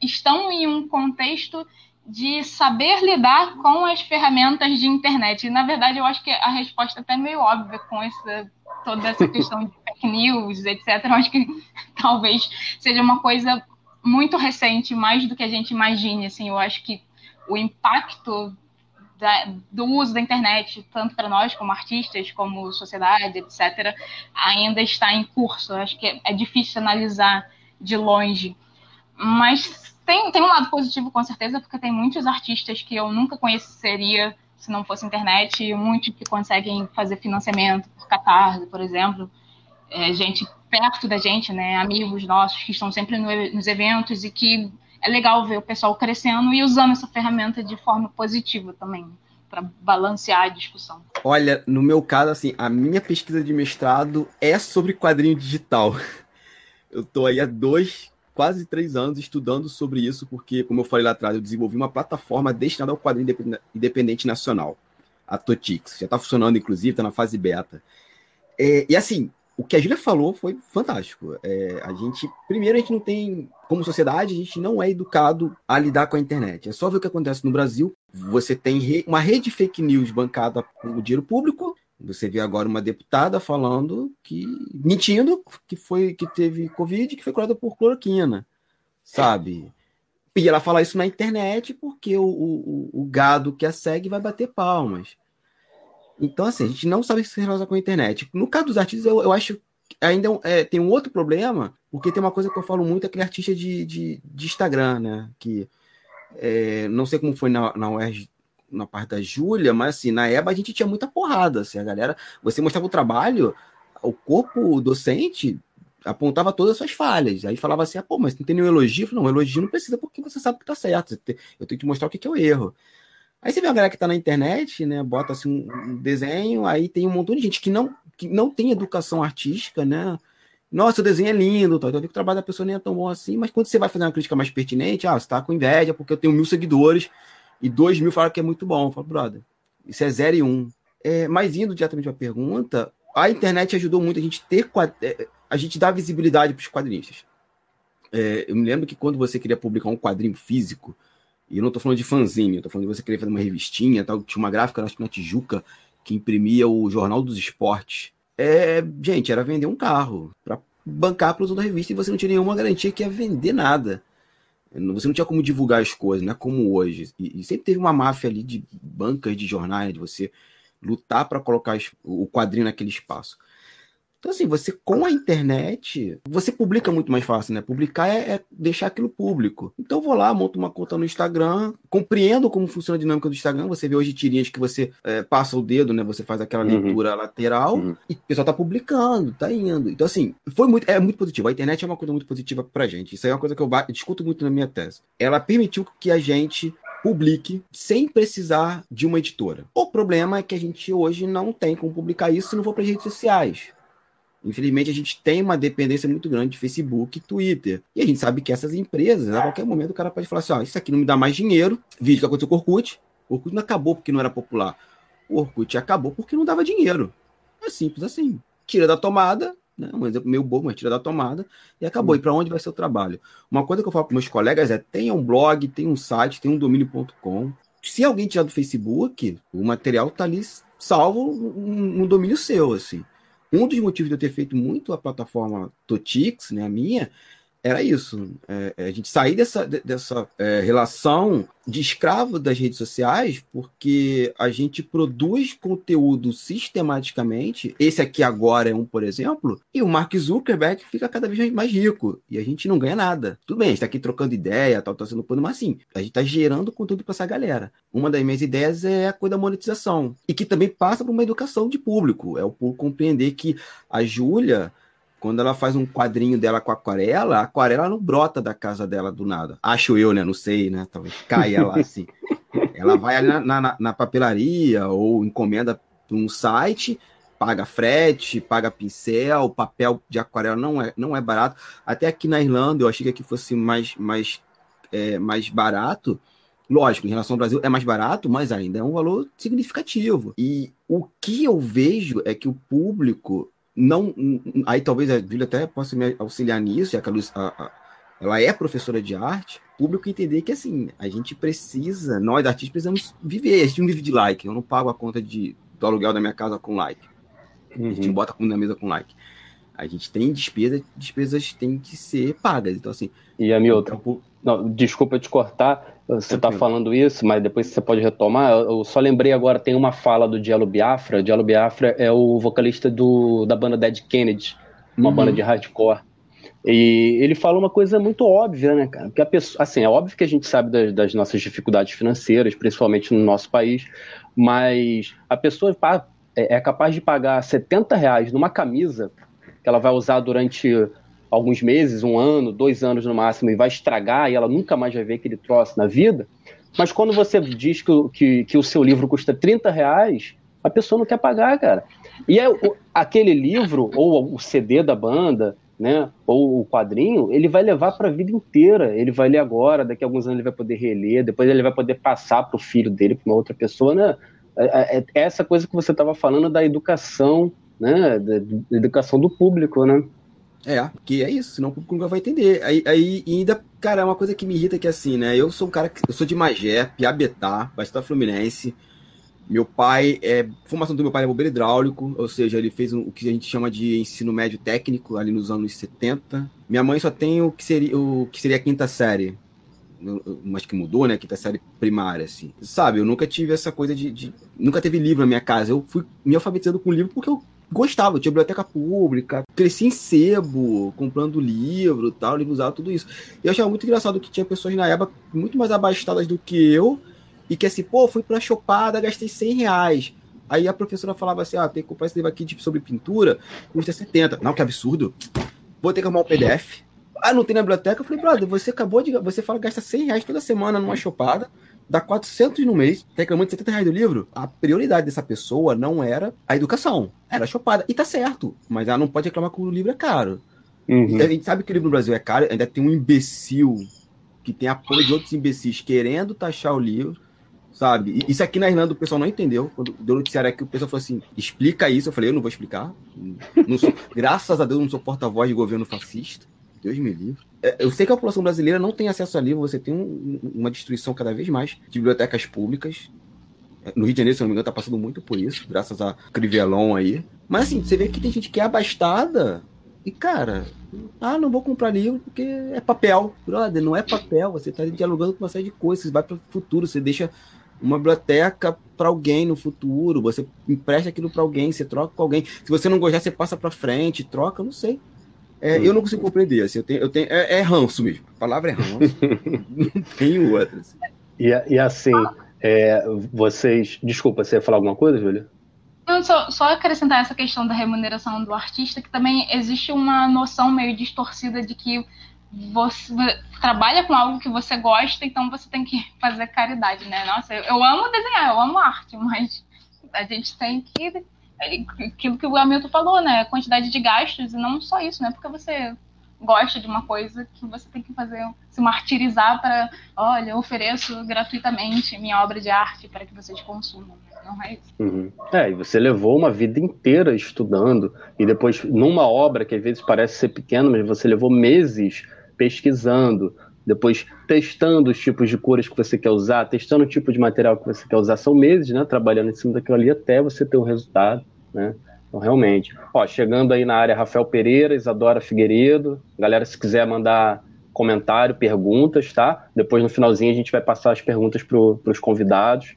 estão em um contexto de saber lidar com as ferramentas de internet. E, na verdade, eu acho que a resposta é até meio óbvia com essa, toda essa questão de fake news, etc. Eu acho que talvez seja uma coisa muito recente, mais do que a gente imagine. Assim, eu acho que o impacto da, do uso da internet, tanto para nós como artistas, como sociedade, etc., ainda está em curso. Acho que é, é difícil analisar de longe. Mas tem, tem um lado positivo, com certeza, porque tem muitos artistas que eu nunca conheceria se não fosse internet, e muitos que conseguem fazer financiamento por Catarse, por exemplo. É, gente perto da gente, né, amigos nossos que estão sempre no, nos eventos e que é legal ver o pessoal crescendo e usando essa ferramenta de forma positiva também, para balancear a discussão. Olha, no meu caso, assim, a minha pesquisa de mestrado é sobre quadrinho digital. Eu estou aí há dois, quase três anos estudando sobre isso, porque, como eu falei lá atrás, eu desenvolvi uma plataforma destinada ao quadrinho independente nacional, a Totix. Já está funcionando, inclusive, está na fase beta. É, e assim, o que a Júlia falou foi fantástico. É, a gente, primeiro, a gente não tem, como sociedade, a gente não é educado a lidar com a internet. É só ver o que acontece no Brasil. Você tem re, uma rede de fake news bancada com o dinheiro público. Você vê agora uma deputada falando que mentindo que foi que teve covid, que foi curada por cloroquina, sabe? E ela fala isso na internet porque o, o, o gado que a segue vai bater palmas. Então, assim, a gente não sabe se relaciona com a internet. No caso dos artistas, eu, eu acho ainda é, tem um outro problema, porque tem uma coisa que eu falo muito, aquele artista de, de, de Instagram, né? Que é, não sei como foi na, na UERJ, na parte da Júlia, mas assim, na EBA a gente tinha muita porrada, assim, a galera, você mostrava o trabalho, o corpo docente apontava todas as suas falhas, aí falava assim, ah, pô, mas não tem nenhum elogio? Eu falei, não, elogio não precisa porque você sabe que tá certo, eu tenho que mostrar o que é o erro. Aí você vê a galera que tá na internet, né? Bota assim um desenho, aí tem um montão de gente que não, que não tem educação artística, né? Nossa, o desenho é lindo, tá? então que o trabalho da pessoa nem é tão bom assim, mas quando você vai fazer uma crítica mais pertinente, ah, você tá com inveja porque eu tenho mil seguidores e dois mil falam que é muito bom. Eu falo, brother, isso é zero e um. É, mas indo diretamente à pergunta, a internet ajudou muito a gente ter é, a gente dar visibilidade para os quadrinistas. É, eu me lembro que quando você queria publicar um quadrinho físico, e eu não estou falando de fanzine, eu estou falando de você querer fazer uma revistinha, tal, tinha uma gráfica, acho que na Tijuca, que imprimia o Jornal dos Esportes. É, gente, era vender um carro para bancar a produção da revista e você não tinha nenhuma garantia que ia vender nada. Você não tinha como divulgar as coisas, não é como hoje. E, e sempre teve uma máfia ali de bancas de jornais, de você lutar para colocar o quadrinho naquele espaço. Então, assim, você com a internet, você publica muito mais fácil, né? Publicar é, é, deixar aquilo público. Então, eu vou lá, monto uma conta no Instagram, compreendo como funciona a dinâmica do Instagram. Você vê hoje tirinhas que você é, passa o dedo, né? Você faz aquela uhum. leitura lateral uhum. e o pessoal tá publicando, tá indo. Então, assim, foi muito, é muito positivo. A internet é uma coisa muito positiva pra gente. Isso aí é uma coisa que eu discuto muito na minha tese. Ela permitiu que a gente publique sem precisar de uma editora. O problema é que a gente hoje não tem como publicar isso se não for para redes sociais. Infelizmente, a gente tem uma dependência muito grande de Facebook e Twitter. E a gente sabe que essas empresas, a qualquer momento, o cara pode falar assim: ó, isso aqui não me dá mais dinheiro. Vídeo que aconteceu com o Orkut. O Orkut não acabou porque não era popular. O Orkut acabou porque não dava dinheiro. É simples assim. Tira da tomada, né? um exemplo meio bobo, mas tira da tomada e acabou. E para onde vai ser o trabalho? Uma coisa que eu falo para meus colegas é: tenha um blog, tenha um site, tenha um domínio.com. Se alguém tirar do Facebook, o material está ali salvo no domínio seu, assim. Um dos motivos de eu ter feito muito a plataforma Totix, né, a minha, era isso. É, é, a gente sair dessa, dessa é, relação de escravo das redes sociais, porque a gente produz conteúdo sistematicamente. Esse aqui agora é um, por exemplo, e o Mark Zuckerberg fica cada vez mais rico e a gente não ganha nada. Tudo bem, está aqui trocando ideia, tal, tá sendo pano, mas assim, a gente está gerando conteúdo para essa galera. Uma das minhas ideias é a coisa da monetização e que também passa por uma educação de público. É o público compreender que a Júlia quando ela faz um quadrinho dela com aquarela, a aquarela não brota da casa dela do nada. Acho eu, né? Não sei, né? Talvez caia lá assim. ela vai na, na, na papelaria ou encomenda para um site, paga frete, paga pincel, papel de aquarela não é, não é barato. Até aqui na Irlanda, eu achei que aqui fosse mais, mais, é, mais barato. Lógico, em relação ao Brasil é mais barato, mas ainda é um valor significativo. E o que eu vejo é que o público não aí talvez a Júlia até possa me auxiliar nisso, já que a, Luz, a, a, ela é professora de arte, público entender que assim, a gente precisa, nós artistas precisamos viver, a gente não vive de like, eu não pago a conta de, do aluguel da minha casa com like. Uhum. A gente uhum. bota a comida na mesa com like. A gente tem despesa, despesas têm que ser pagas. Então, assim. E a minha outra. Então, não, desculpa te cortar, você está falando isso, mas depois você pode retomar. Eu só lembrei agora, tem uma fala do Diallo Biafra. Diallo Biafra é o vocalista do, da banda Dead Kennedy, uma uhum. banda de hardcore. E ele fala uma coisa muito óbvia, né, cara? Que a pessoa, assim, é óbvio que a gente sabe das, das nossas dificuldades financeiras, principalmente no nosso país, mas a pessoa é, é capaz de pagar 70 reais numa camisa que ela vai usar durante alguns meses, um ano, dois anos no máximo, e vai estragar e ela nunca mais vai ver aquele troço na vida. Mas quando você diz que, que, que o seu livro custa 30 reais, a pessoa não quer pagar, cara. E é, o, aquele livro, ou o CD da banda, né, ou o quadrinho, ele vai levar para a vida inteira. Ele vai ler agora, daqui a alguns anos ele vai poder reler, depois ele vai poder passar para o filho dele, para uma outra pessoa, né? É, é, é essa coisa que você estava falando da educação, né, da, da educação do público, né? É, que é isso, senão o público nunca vai entender. Aí, aí ainda, cara, é uma coisa que me irrita que é assim, né? Eu sou um cara que. Eu sou de Magé, Piabetá, Baixada Fluminense. Meu pai é. Formação do meu pai é bombeiro hidráulico, ou seja, ele fez o que a gente chama de ensino médio técnico ali nos anos 70. Minha mãe só tem o que seria, o que seria a quinta série. Mas que mudou, né? Quinta série primária, assim. Sabe, eu nunca tive essa coisa de, de. Nunca teve livro na minha casa. Eu fui me alfabetizando com livro porque eu gostava, tinha biblioteca pública, cresci em sebo, comprando livro tal, livro usado, tudo isso. E eu achava muito engraçado que tinha pessoas na época muito mais abastadas do que eu, e que assim, pô, fui pra chopada, gastei 100 reais. Aí a professora falava assim, ah, tem que comprar esse livro aqui tipo, sobre pintura, custa 70. Não, que absurdo. Vou ter que arrumar um PDF. Ah, não tem na biblioteca? Eu falei, brother, você acabou de... Você fala que gasta 100 reais toda semana numa chopada, dá 400 no mês, tá reclamando de 70 reais do livro, a prioridade dessa pessoa não era a educação, era a chopada. E tá certo, mas ela não pode reclamar que o livro é caro. Uhum. A gente sabe que o livro no Brasil é caro, ainda tem um imbecil que tem apoio de outros imbecis querendo taxar o livro, sabe? Isso aqui na Irlanda o pessoal não entendeu. Quando deu noticiário aqui, o pessoal falou assim: explica isso. Eu falei: eu não vou explicar. Sou, graças a Deus, não sou porta-voz de governo fascista. Deus me livre. É, eu sei que a população brasileira não tem acesso a livro, você tem um, uma destruição cada vez mais de bibliotecas públicas. No Rio de Janeiro, se não me engano, tá passando muito por isso, graças a Crivelon aí. Mas assim, você vê que tem gente que é abastada e, cara, ah, não vou comprar livro porque é papel. Brother, não é papel, você tá dialogando com uma série de coisas, você vai para o futuro, você deixa uma biblioteca para alguém no futuro, você empresta aquilo para alguém, você troca com alguém. Se você não gostar, você passa para frente, troca, não sei. É, eu não consigo compreender, assim, eu tenho, eu tenho, é, é ranço mesmo. A palavra é ranço. não tenho outra. Assim. E, e assim, é, vocês. Desculpa, você ia falar alguma coisa, Júlia? Não, só, só acrescentar essa questão da remuneração do artista, que também existe uma noção meio distorcida de que você trabalha com algo que você gosta, então você tem que fazer caridade, né? Nossa, eu, eu amo desenhar, eu amo arte, mas a gente tem que aquilo que o Hamilton falou, né? A quantidade de gastos, e não só isso, né? Porque você gosta de uma coisa que você tem que fazer, se martirizar para, olha, ofereço gratuitamente minha obra de arte para que vocês consumam. Não é isso. Uhum. É, e você levou uma vida inteira estudando, e depois, numa obra que às vezes parece ser pequena, mas você levou meses pesquisando, depois testando os tipos de cores que você quer usar, testando o tipo de material que você quer usar. São meses, né? Trabalhando em cima daquilo ali até você ter um resultado né? Então, realmente. Ó, chegando aí na área, Rafael Pereira, Isadora Figueiredo. Galera, se quiser mandar comentário, perguntas, tá? Depois, no finalzinho, a gente vai passar as perguntas para os convidados.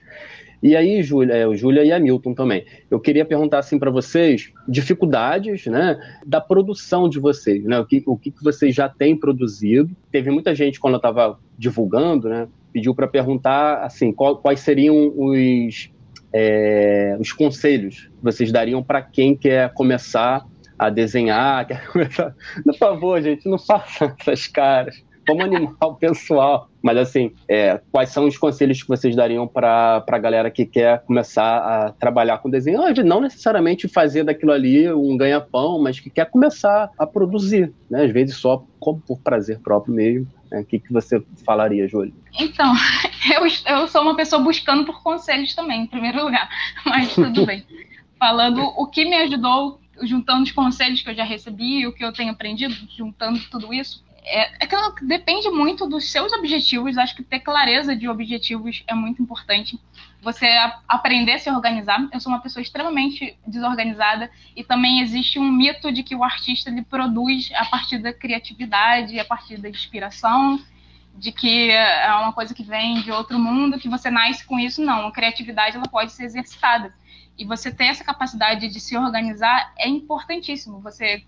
E aí, Júlia, é, Júlia e Hamilton também. Eu queria perguntar assim para vocês dificuldades, né, da produção de vocês, né? O que, o que vocês já têm produzido? Teve muita gente quando eu estava divulgando, né, pediu para perguntar assim, qual, quais seriam os é, os conselhos que vocês dariam para quem quer começar a desenhar, quer começar... Por favor, gente, não façam essas caras. Vamos animar o pessoal. Mas, assim, é, quais são os conselhos que vocês dariam para a galera que quer começar a trabalhar com desenho? Não necessariamente fazer daquilo ali um ganha-pão, mas que quer começar a produzir, né? Às vezes só como por prazer próprio mesmo. Né? O que, que você falaria, Júlia? Então, eu, eu sou uma pessoa buscando por conselhos também, em primeiro lugar, mas tudo bem. Falando o que me ajudou, juntando os conselhos que eu já recebi, o que eu tenho aprendido, juntando tudo isso, é, é que depende muito dos seus objetivos. Acho que ter clareza de objetivos é muito importante. Você a, aprender a se organizar. Eu sou uma pessoa extremamente desorganizada e também existe um mito de que o artista ele produz a partir da criatividade, a partir da inspiração, de que é uma coisa que vem de outro mundo, que você nasce com isso. Não, a criatividade ela pode ser exercitada. E você ter essa capacidade de se organizar é importantíssimo. Você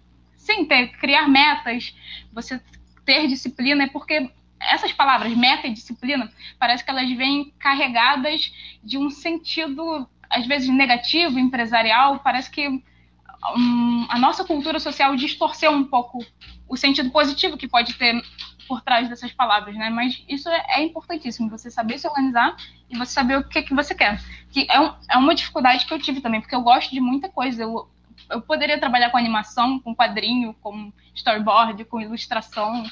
sim, ter, criar metas, você ter disciplina é porque essas palavras, meta e disciplina, parece que elas vêm carregadas de um sentido, às vezes, negativo, empresarial. Parece que um, a nossa cultura social distorceu um pouco o sentido positivo que pode ter por trás dessas palavras, né? Mas isso é, é importantíssimo, você saber se organizar e você saber o que, que você quer. Que é, um, é uma dificuldade que eu tive também, porque eu gosto de muita coisa. Eu, eu poderia trabalhar com animação, com quadrinho, com storyboard, com ilustração.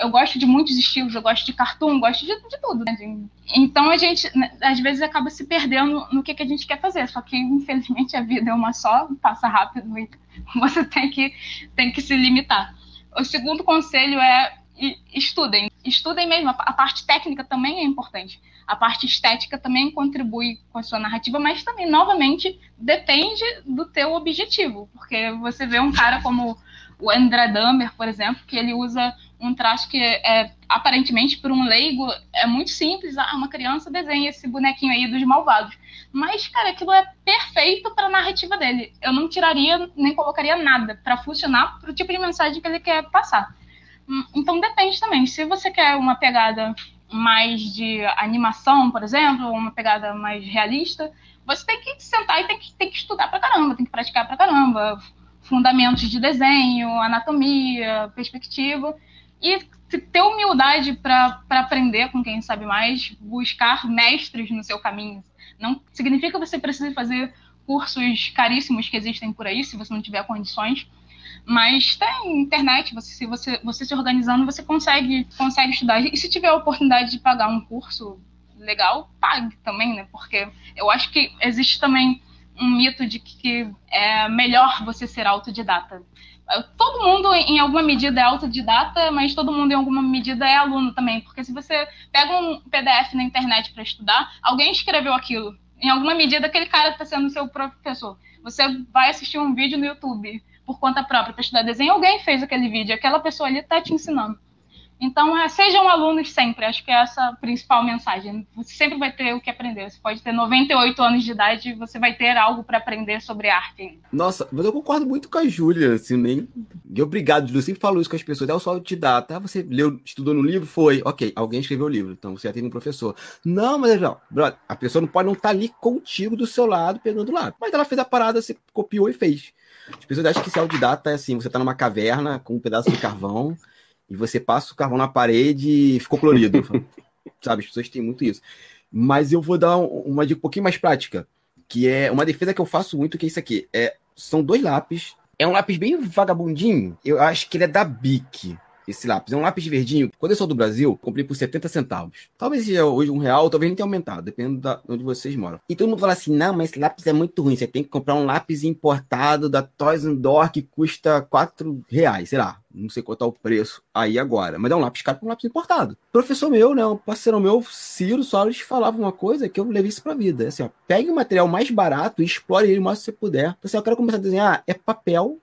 Eu gosto de muitos estilos, eu gosto de cartoon, gosto de, de tudo. Né? Então a gente, né, às vezes, acaba se perdendo no que, que a gente quer fazer. Só que, infelizmente, a vida é uma só, passa rápido e você tem que, tem que se limitar. O segundo conselho é estudem. Estudem mesmo. A parte técnica também é importante. A parte estética também contribui com a sua narrativa, mas também, novamente, depende do teu objetivo. Porque você vê um cara como o André Dahmer, por exemplo, que ele usa um traço que é, aparentemente, por um leigo, é muito simples. Ah, uma criança desenha esse bonequinho aí dos malvados. Mas, cara, aquilo é perfeito para a narrativa dele. Eu não tiraria nem colocaria nada para funcionar para o tipo de mensagem que ele quer passar. Hum, então depende também. Se você quer uma pegada mais de animação, por exemplo, uma pegada mais realista, você tem que sentar e tem que, tem que estudar pra caramba, tem que praticar pra caramba. Fundamentos de desenho, anatomia, perspectiva. E ter humildade para aprender com quem sabe mais, buscar mestres no seu caminho. Não significa que você precise fazer cursos caríssimos que existem por aí, se você não tiver condições. Mas tem internet, você, se você, você se organizando, você consegue, consegue estudar. E se tiver a oportunidade de pagar um curso legal, pague também, né? Porque eu acho que existe também um mito de que é melhor você ser autodidata. Todo mundo, em alguma medida, é autodidata, mas todo mundo, em alguma medida, é aluno também. Porque se você pega um PDF na internet para estudar, alguém escreveu aquilo em alguma medida aquele cara está sendo seu professor. Você vai assistir um vídeo no YouTube por conta própria para estudar desenho, alguém fez aquele vídeo, aquela pessoa ali está te ensinando. Então, é, sejam alunos sempre, acho que é essa a principal mensagem. Você sempre vai ter o que aprender. Você pode ter 98 anos de idade, você vai ter algo para aprender sobre arte. Nossa, mas eu concordo muito com a Júlia, assim, nem. E obrigado, Júlia. Eu sempre falo isso com as pessoas. É o só te dá, tá? Você leu, estudou no livro? Foi. Ok, alguém escreveu o livro, então você já teve um professor. Não, mas não, brother, a pessoa não pode não estar tá ali contigo do seu lado, pegando lá. Mas ela fez a parada, você copiou e fez. As pessoas acham que ser autodidata é assim: você tá numa caverna com um pedaço de carvão e você passa o carvão na parede e ficou colorido. Sabe, as pessoas têm muito isso. Mas eu vou dar uma dica um pouquinho mais prática, que é uma defesa que eu faço muito, que é isso aqui. É, são dois lápis. É um lápis bem vagabundinho. Eu acho que ele é da Bic esse lápis. É um lápis verdinho. Quando eu sou do Brasil, comprei por 70 centavos. Talvez seja hoje um real, talvez nem tenha aumentado, dependendo de onde vocês moram. E todo mundo fala assim: não, mas esse lápis é muito ruim. Você tem que comprar um lápis importado da Toys and Door que custa 4 reais, sei lá. Não sei quanto é o preço aí agora. Mas é um lápis caro para um lápis importado. Professor meu, né? Um parceiro meu, Ciro Soares, falava uma coisa que eu levei isso pra vida. É assim, ó, pegue o material mais barato e explore ele o mais que você puder. Então, assim, eu quero começar a desenhar, é papel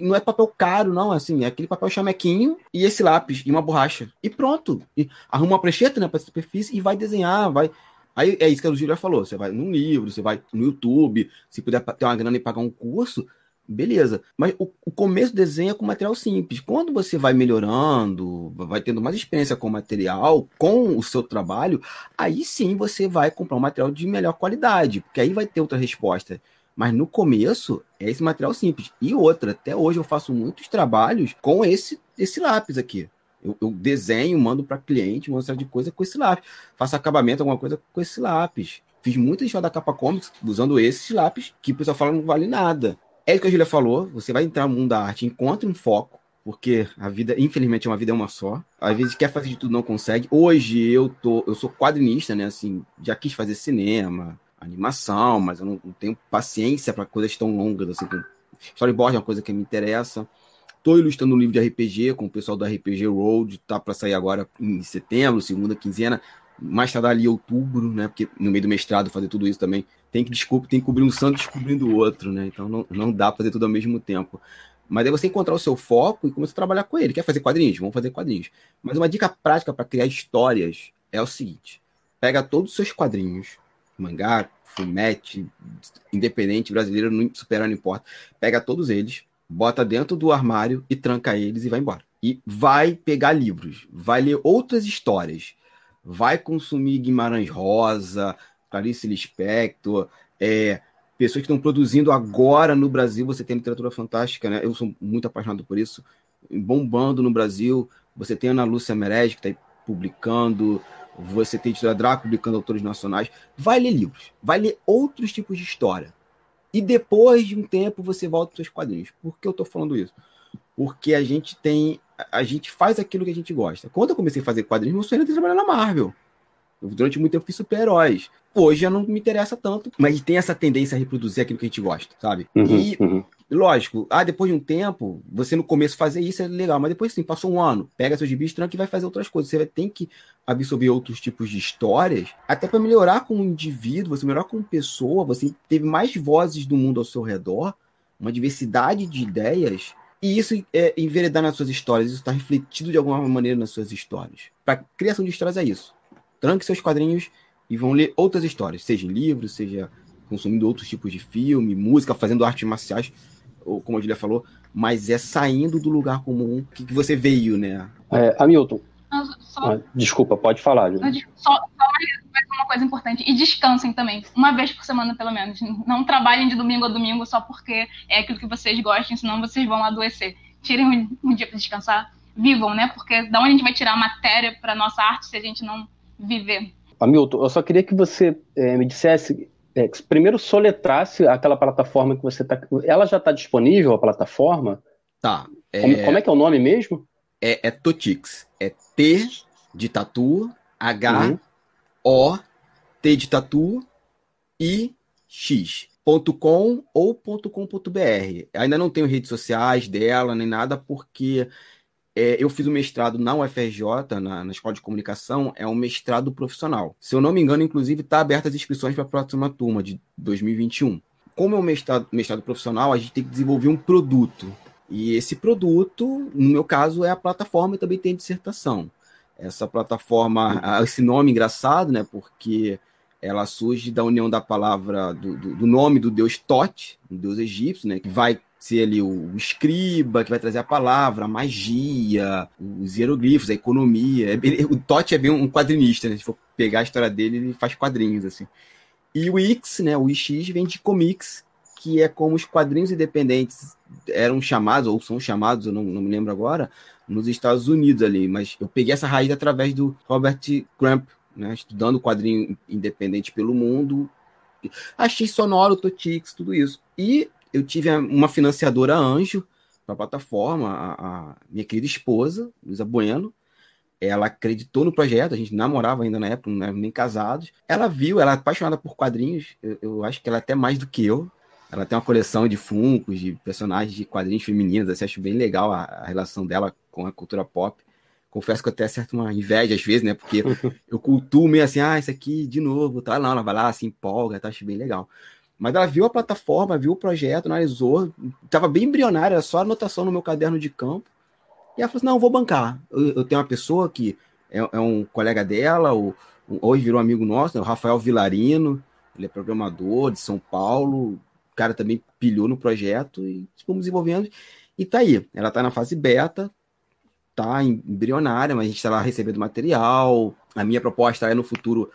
não é papel caro, não, assim, é aquele papel chamequinho e esse lápis e uma borracha. E pronto. E arruma uma prancheta, né, pra superfície e vai desenhar, vai. Aí é isso que a Júlia falou. Você vai num livro, você vai no YouTube, se puder ter uma grana e pagar um curso, beleza. Mas o, o começo do desenho é com material simples. Quando você vai melhorando, vai tendo mais experiência com o material, com o seu trabalho, aí sim você vai comprar um material de melhor qualidade, porque aí vai ter outra resposta. Mas no começo é esse material simples. E outra, até hoje eu faço muitos trabalhos com esse, esse lápis aqui. Eu, eu desenho, mando para cliente, mostro de coisa com esse lápis. Faço acabamento, alguma coisa com esse lápis. Fiz muita história da capa comics usando esses lápis, que o pessoal fala não vale nada. É isso que a Julia falou, você vai entrar no mundo da arte, encontre um foco, porque a vida, infelizmente, é uma vida é uma só. Às vezes quer fazer de tudo, não consegue. Hoje eu tô, eu sou quadrinista, né? Assim, já quis fazer cinema, animação, mas eu não, não tenho paciência para coisas tão longas assim. Storyboard é uma coisa que me interessa. Estou ilustrando um livro de RPG com o pessoal do RPG Road, tá para sair agora em setembro, segunda quinzena, mais tarde ali outubro, né? Porque no meio do mestrado fazer tudo isso também tem que desculpa, tem que cobrir um santo descobrindo o outro, né? Então não, não dá fazer tudo ao mesmo tempo. Mas é você encontrar o seu foco e começar a trabalhar com ele. Quer fazer quadrinhos? Vamos fazer quadrinhos. Mas uma dica prática para criar histórias é o seguinte: pega todos os seus quadrinhos, mangá, fumete, independente, brasileiro, não supera, não importa. Pega todos eles, bota dentro do armário e tranca eles e vai embora. E vai pegar livros, vai ler outras histórias, vai consumir Guimarães Rosa, Clarice Lispector, é, pessoas que estão produzindo agora no Brasil. Você tem literatura fantástica, né? Eu sou muito apaixonado por isso. bombando no Brasil. Você tem Ana Lúcia Merege, que está publicando. Você tem a editora Draco publicando autores nacionais. Vai ler livros. Vai ler outros tipos de história. E depois de um tempo você volta para os seus quadrinhos. Por que eu estou falando isso? Porque a gente tem. A gente faz aquilo que a gente gosta. Quando eu comecei a fazer quadrinhos, meu sonho era trabalhar na Marvel. Durante muito tempo fiz super-heróis. Hoje já não me interessa tanto, mas tem essa tendência a reproduzir aquilo que a gente gosta, sabe? Uhum, e, uhum. lógico, ah, depois de um tempo, você no começo fazer isso é legal, mas depois sim, passou um ano, pega seus gibis, tranca e vai fazer outras coisas. Você vai ter que absorver outros tipos de histórias, até para melhorar como indivíduo, você melhorar como pessoa, você teve mais vozes do mundo ao seu redor, uma diversidade de ideias, e isso é enveredar nas suas histórias, isso está refletido de alguma maneira nas suas histórias. Para criação de histórias é isso. Tranque seus quadrinhos e vão ler outras histórias, seja em livro, seja consumindo outros tipos de filme, música, fazendo artes marciais, ou como a Julia falou, mas é saindo do lugar comum que, que você veio, né? É, Hamilton. Só, ah, desculpa, pode falar, Julia. Só, só mais uma coisa importante. E descansem também, uma vez por semana, pelo menos. Não trabalhem de domingo a domingo só porque é aquilo que vocês gostam, senão vocês vão adoecer. Tirem um, um dia para descansar, vivam, né? Porque da onde a gente vai tirar a matéria para nossa arte se a gente não viver. Hamilton, eu só queria que você é, me dissesse, é, primeiro soletrasse aquela plataforma que você está. Ela já está disponível, a plataforma? Tá. É... Como, como, é que é o nome mesmo? É, é Totix. É T de tatu, H, uhum. O, T de tatu e X. .com ou .com.br. Ainda não tenho redes sociais dela nem nada, porque é, eu fiz um mestrado na UFRJ, na, na, Escola de Comunicação, é um mestrado profissional. Se eu não me engano, inclusive, está aberta as inscrições para a próxima turma de 2021. Como é um mestrado, mestrado profissional, a gente tem que desenvolver um produto. E esse produto, no meu caso, é a plataforma e também tem dissertação. Essa plataforma, esse nome engraçado, né? Porque ela surge da união da palavra, do, do, do nome do deus Tote, um deus egípcio, né? Que vai ser ali o escriba que vai trazer a palavra, a magia, os hieroglifos, a economia. É o Totti é bem um quadrinista, né? Se for pegar a história dele, ele faz quadrinhos, assim. E o X, né? O X vem de comics, que é como os quadrinhos independentes eram chamados, ou são chamados, eu não, não me lembro agora, nos Estados Unidos ali. Mas eu peguei essa raiz através do Robert Crump, né? Estudando quadrinho independente pelo mundo. Achei sonoro, Totix, tudo isso. E eu tive uma financiadora anjo para a plataforma, a, minha querida esposa, Luísa Bueno. Ela acreditou no projeto, a gente namorava ainda na época, não era nem casados. Ela viu, ela é apaixonada por quadrinhos, eu, eu acho que ela é até mais do que eu. Ela tem uma coleção de funcos, de personagens de quadrinhos femininos, assim, acho bem legal a, a relação dela com a cultura pop confesso que eu até acerto uma inveja às vezes, né? Porque eu cultuo meio assim, ah, isso aqui de novo, tá? Não, ela vai lá, se empolga, tá? Acho bem legal. Mas ela viu a plataforma, viu o projeto, analisou, estava bem embrionária, era só anotação no meu caderno de campo. E ela falou assim: não, vou bancar. Eu, eu tenho uma pessoa que é, é um colega dela, o, hoje virou amigo nosso, né, o Rafael Vilarino, ele é programador de São Paulo, o cara também pilhou no projeto e fomos desenvolvendo. E tá aí, ela tá na fase beta, tá embrionária, mas a gente está lá recebendo material. A minha proposta é no futuro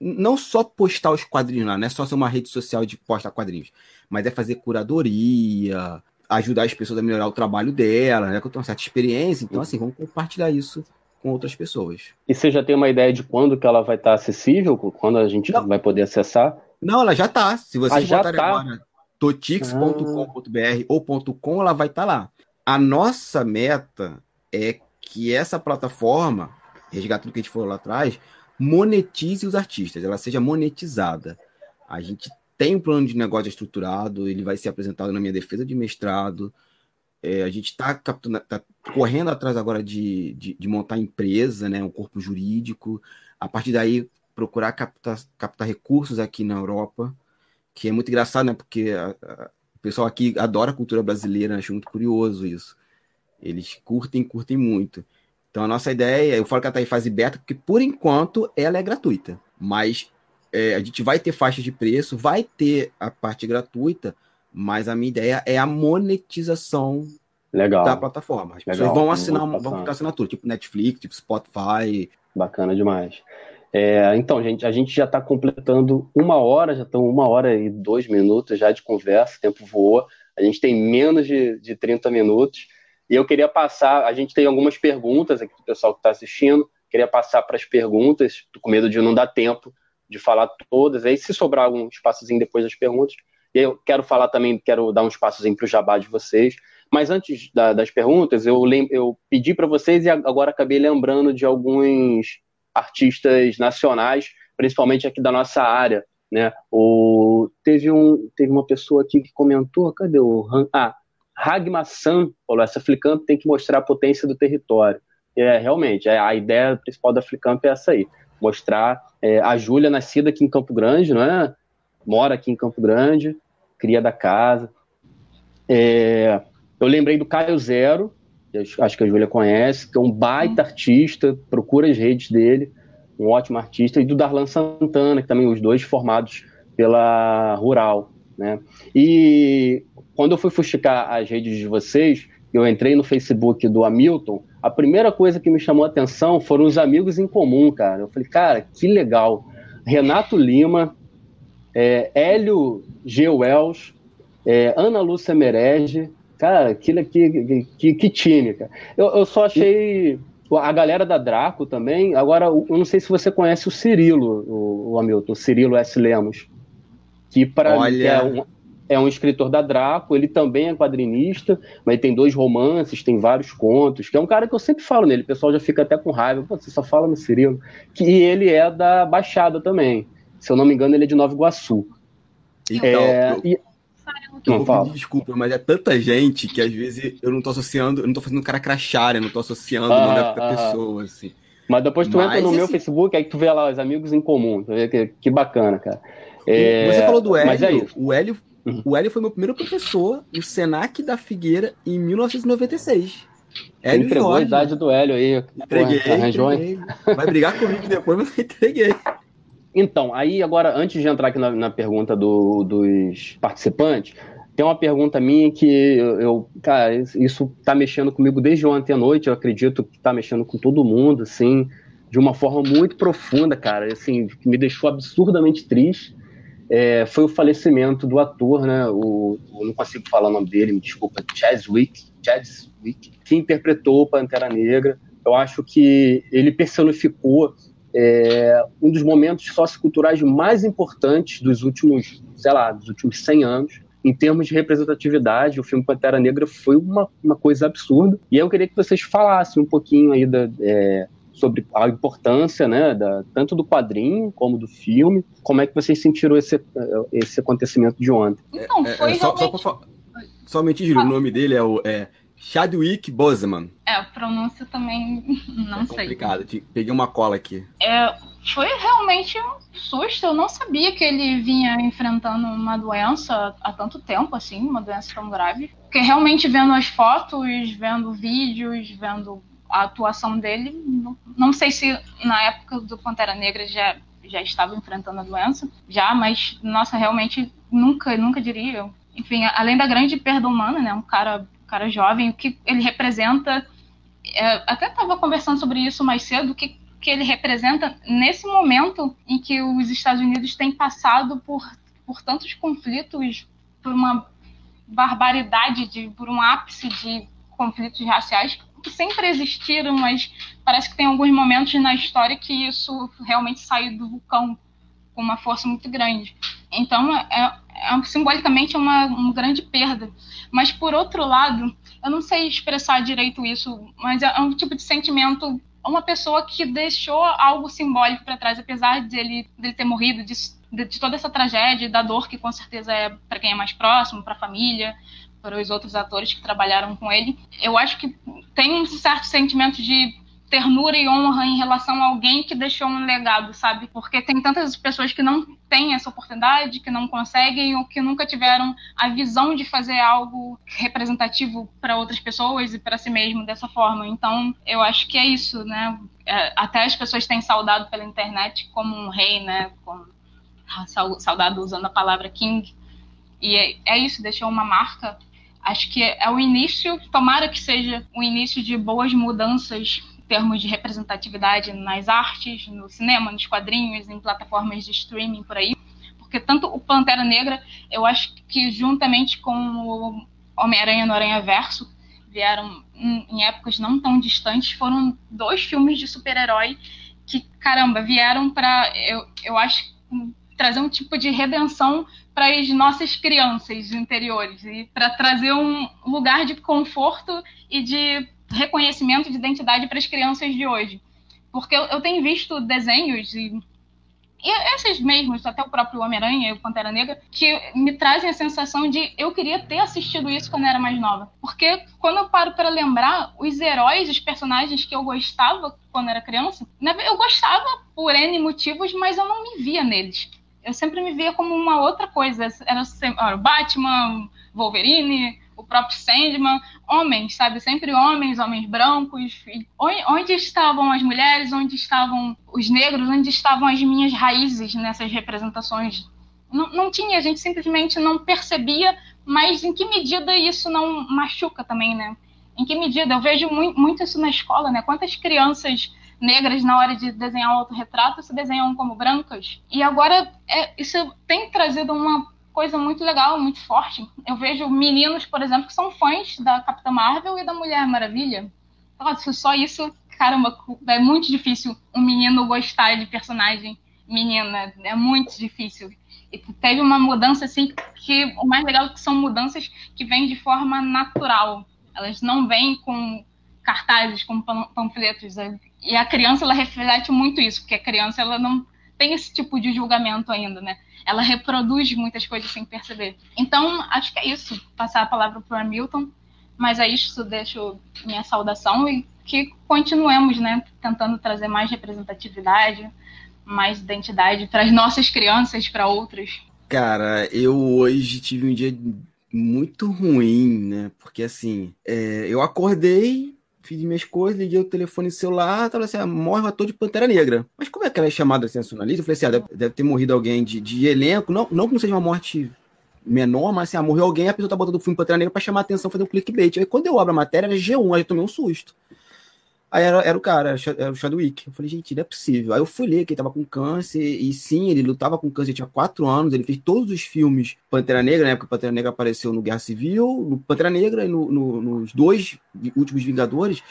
não só postar os quadrinhos lá, não é só ser uma rede social de postar quadrinhos, mas é fazer curadoria, ajudar as pessoas a melhorar o trabalho dela, né? Que eu tenho uma certa experiência, então assim, vamos compartilhar isso com outras pessoas. E você já tem uma ideia de quando que ela vai estar acessível, quando a gente não. vai poder acessar? Não, ela já está. Se vocês ah, botarem tá. agora totix.com.br ou .com, ela vai estar tá lá. A nossa meta é que essa plataforma, resgatando o que a gente falou lá atrás, monetize os artistas, ela seja monetizada. A gente tem um plano de negócio estruturado, ele vai ser apresentado na minha defesa de mestrado. É, a gente está tá correndo atrás agora de, de, de, montar empresa, né, um corpo jurídico. A partir daí, procurar captar, captar recursos aqui na Europa, que é muito engraçado, né, porque a, a, o pessoal aqui adora a cultura brasileira, acho muito curioso isso. Eles curtem, curtem muito. Então a nossa ideia, eu falo que ela está em fase beta, porque por enquanto ela é gratuita. Mas é, a gente vai ter faixa de preço, vai ter a parte gratuita, mas a minha ideia é a monetização Legal. da plataforma. As pessoas vão assinar, vão ficar assinatura, tipo Netflix, tipo Spotify. Bacana demais. É, então, gente, a gente já está completando uma hora, já estão uma hora e dois minutos já de conversa, o tempo voa. A gente tem menos de, de 30 minutos. E eu queria passar, a gente tem algumas perguntas aqui do pessoal que está assistindo, queria passar para as perguntas, tô com medo de não dar tempo de falar todas, aí se sobrar algum espaçozinho depois das perguntas, e eu quero falar também, quero dar um espaçozinho para o jabá de vocês, mas antes da, das perguntas, eu, eu pedi para vocês e agora acabei lembrando de alguns artistas nacionais, principalmente aqui da nossa área, né? O, teve, um, teve uma pessoa aqui que comentou, cadê o... Ah, Ragmassan falou, essa Flicamp tem que mostrar a potência do território. É, realmente, é, a ideia principal da Flicamp é essa aí, mostrar é, a Júlia, nascida aqui em Campo Grande, não é? Mora aqui em Campo Grande, cria da casa. É, eu lembrei do Caio Zero, acho que a Júlia conhece, que é um baita artista, procura as redes dele, um ótimo artista, e do Darlan Santana, que também os dois formados pela Rural. Né? E quando eu fui fuxicar as redes de vocês, eu entrei no Facebook do Hamilton, a primeira coisa que me chamou a atenção foram os amigos em comum, cara. Eu falei, cara, que legal. Renato Lima, é, Hélio G. Wells, é, Ana Lúcia Merege, cara, que, que, que, que time, cara. Eu, eu só achei a galera da Draco também. Agora, eu não sei se você conhece o Cirilo, o, o Hamilton, o Cirilo S. Lemos, que para Olha... é um, é um escritor da Draco, ele também é quadrinista, mas tem dois romances, tem vários contos, que é um cara que eu sempre falo nele, o pessoal já fica até com raiva, Pô, você só fala no Cirilo, que ele é da Baixada também, se eu não me engano ele é de Nova Iguaçu. Então, é, eu, e... desculpa, mas é tanta gente que às vezes eu não tô associando, eu não tô fazendo cara crachar, eu não tô associando ah, o nome da ah, pessoa, assim. Mas depois tu mas, entra no assim... meu Facebook, aí tu vê lá os amigos em comum, que, que bacana, cara. É, você falou do Hélio, é o Hélio Uhum. O Hélio foi meu primeiro professor no Senac da Figueira em 1996. Hélio entregou a idade do Hélio aí. Entreguei, entreguei. Vai brigar comigo depois, mas eu entreguei. Então, aí agora, antes de entrar aqui na, na pergunta do, dos participantes, tem uma pergunta minha que eu, eu, cara, isso tá mexendo comigo desde ontem à noite, eu acredito que tá mexendo com todo mundo, assim, de uma forma muito profunda, cara, assim, me deixou absurdamente triste é, foi o falecimento do ator, né? O, não consigo falar o nome dele, me desculpa, Chadwick, Chadwick, que interpretou Pantera Negra. Eu acho que ele personificou é, um dos momentos socioculturais mais importantes dos últimos, sei lá, dos últimos 100 anos. Em termos de representatividade, o filme Pantera Negra foi uma, uma coisa absurda. E eu queria que vocês falassem um pouquinho aí da, é, sobre a importância, né, da, tanto do quadrinho como do filme. Como é que vocês sentiram esse, esse acontecimento de ontem? Então, é, é, foi é, só, realmente... só somente, Júlio, ah. o nome dele é o é Chadwick Boseman. É, a pronúncia também não é sei. complicado, peguei uma cola aqui. É, foi realmente um susto, eu não sabia que ele vinha enfrentando uma doença há tanto tempo, assim, uma doença tão grave. Porque realmente vendo as fotos, vendo vídeos, vendo a atuação dele. Não, não sei se na época do Pantera Negra já, já estava enfrentando a doença, já, mas, nossa, realmente nunca, nunca diria. Enfim, além da grande perda humana, né, um cara, cara jovem, o que ele representa. É, até estava conversando sobre isso mais cedo, que, que ele representa nesse momento em que os Estados Unidos têm passado por, por tantos conflitos, por uma barbaridade, de, por um ápice de conflitos raciais sempre existiram, mas parece que tem alguns momentos na história que isso realmente saiu do vulcão com uma força muito grande. Então, é, é simbolicamente é uma, uma grande perda. Mas, por outro lado, eu não sei expressar direito isso, mas é um tipo de sentimento uma pessoa que deixou algo simbólico para trás, apesar de ele, dele ter morrido, de, de, toda essa tragédia, da dor que com certeza é para quem é mais próximo, para a família, para os outros atores que trabalharam com ele. Eu acho que tem um certo sentimento de ternura e honra em relação a alguém que deixou um legado, sabe? Porque tem tantas pessoas que não têm essa oportunidade, que não conseguem ou que nunca tiveram a visão de fazer algo representativo para outras pessoas e para si mesmo dessa forma. Então, eu acho que é isso, né? É, até as pessoas têm saudado pela internet como um rei, né? Como saudado usando a palavra king. E é, é isso, deixou uma marca acho que é o início, tomara que seja o início de boas mudanças em termos de representatividade nas artes, no cinema, nos quadrinhos, em plataformas de streaming por aí. Porque tanto o Pantera Negra, eu acho que juntamente com o Homem-Aranha no Aranha Verso, vieram em, épocas não tão distantes, foram dois filmes de super-herói que, caramba, vieram para, eu, eu acho, trazer um tipo de redenção para as nossas crianças interiores e para trazer um lugar de conforto e de reconhecimento de identidade para as crianças de hoje. Porque eu, eu tenho visto desenhos e e esses mesmos, até o próprio Homem-Aranha e o Pantera Negra, que me trazem a sensação de eu queria ter assistido isso quando eu era mais nova. Porque quando eu paro para lembrar, os heróis, os personagens que eu gostava quando era criança, eu gostava por N motivos, mas eu não me via neles. Eu sempre me via como uma outra coisa. Era, o Batman, Wolverine, o próprio Sandman, homens, sabe? Sempre homens, homens brancos. Onde estavam as mulheres? Onde estavam os negros? Onde estavam as minhas raízes nessas representações? Não, não tinha, a gente simplesmente não percebia, mas em que medida isso não machuca também, né? Em que medida? Eu vejo muito isso na escola, né? Quantas crianças negras na hora de desenhar um autorretrato se desenham como brancas? E agora é, isso tem trazido uma coisa muito legal, muito forte. Eu vejo meninos, por exemplo, que são fãs da Capitã Marvel e da Mulher Maravilha. Nossa, só isso, caramba, é muito difícil um menino gostar de personagem menina, é muito difícil. E teve uma mudança assim que o mais legal é que são mudanças que vêm de forma natural. Elas não vêm com cartazes, com panfletos. E a criança ela reflete muito isso, porque a criança ela não tem esse tipo de julgamento ainda, né? ela reproduz muitas coisas sem perceber. Então, acho que é isso. Passar a palavra para o Hamilton. Mas é isso, deixo minha saudação e que continuemos, né, tentando trazer mais representatividade, mais identidade para as nossas crianças, para outras. Cara, eu hoje tive um dia muito ruim, né? Porque assim, é, eu acordei fiz minhas coisas, liguei o telefone celular, tava assim, ah, morre o ator de Pantera Negra. Mas como é que ela é chamada sensacionalista? Eu falei assim, ah, deve, deve, ter morrido alguém de, de elenco, não, não que não seja uma morte menor, mas assim, ah, morreu alguém, a pessoa tá botando o filme Pantera Negra pra chamar a atenção, fazer um clickbait. Aí quando eu abro a matéria, era G1, aí eu tomei um susto. Aí era, era o cara, era o Chadwick. Eu falei, gente, não é possível. Aí eu fui ler que ele tava com câncer, e sim, ele lutava com câncer, tinha quatro anos, ele fez todos os filmes Pantera Negra, na época Pantera Negra apareceu no Guerra Civil, no Pantera Negra e no, no, nos dois últimos Vingadores.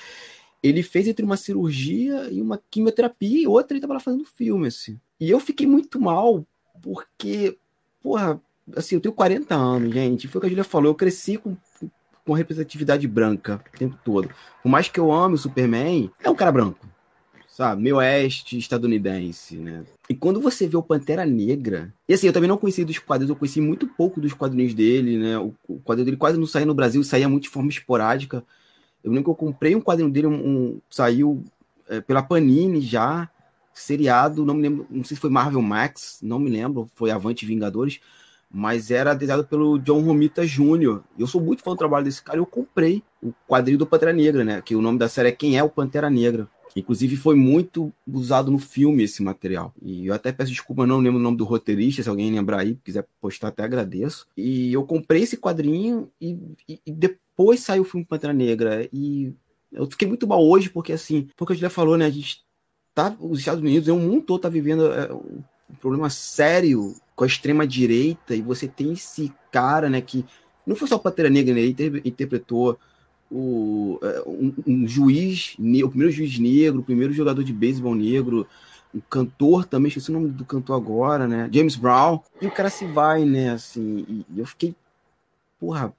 Ele fez entre uma cirurgia e uma quimioterapia, e outra ele tava lá fazendo filme, assim. E eu fiquei muito mal, porque, porra, assim, eu tenho 40 anos, gente. Foi o que a Julia falou, eu cresci com com representatividade branca o tempo todo. Por mais que eu ame o Superman, é um cara branco, sabe? Meio oeste estadunidense, né? E quando você vê o Pantera Negra, e assim, eu também não conheci dos quadrinhos, eu conheci muito pouco dos quadrinhos dele, né? O, o quadrinho dele quase não saía no Brasil, saía muito de forma esporádica. Eu lembro que eu comprei um quadrinho dele, um, um saiu é, pela Panini já, seriado, não me lembro, não sei se foi Marvel Max, não me lembro, foi Avante Vingadores mas era desenhado pelo John Romita Jr. Eu sou muito fã do trabalho desse cara e eu comprei o quadrinho do Pantera Negra, né? Que o nome da série é Quem é o Pantera Negra. Inclusive foi muito usado no filme esse material. E eu até peço desculpa, não lembro o nome do roteirista, se alguém lembrar aí, quiser postar, até agradeço. E eu comprei esse quadrinho e, e, e depois saiu o filme Pantera Negra. E eu fiquei muito mal hoje, porque assim, porque a gente já falou, né? A gente tá. Os Estados Unidos, o mundo todo tá vivendo é, um problema sério com a extrema direita e você tem esse cara, né, que não foi só o Pantera Negra, né, ele interpretou o, é, um, um, juiz, o primeiro juiz negro, o primeiro jogador de beisebol negro, um cantor também, esqueci o nome do cantor agora, né, James Brown, e o cara se vai, né, assim, e eu fiquei, porra,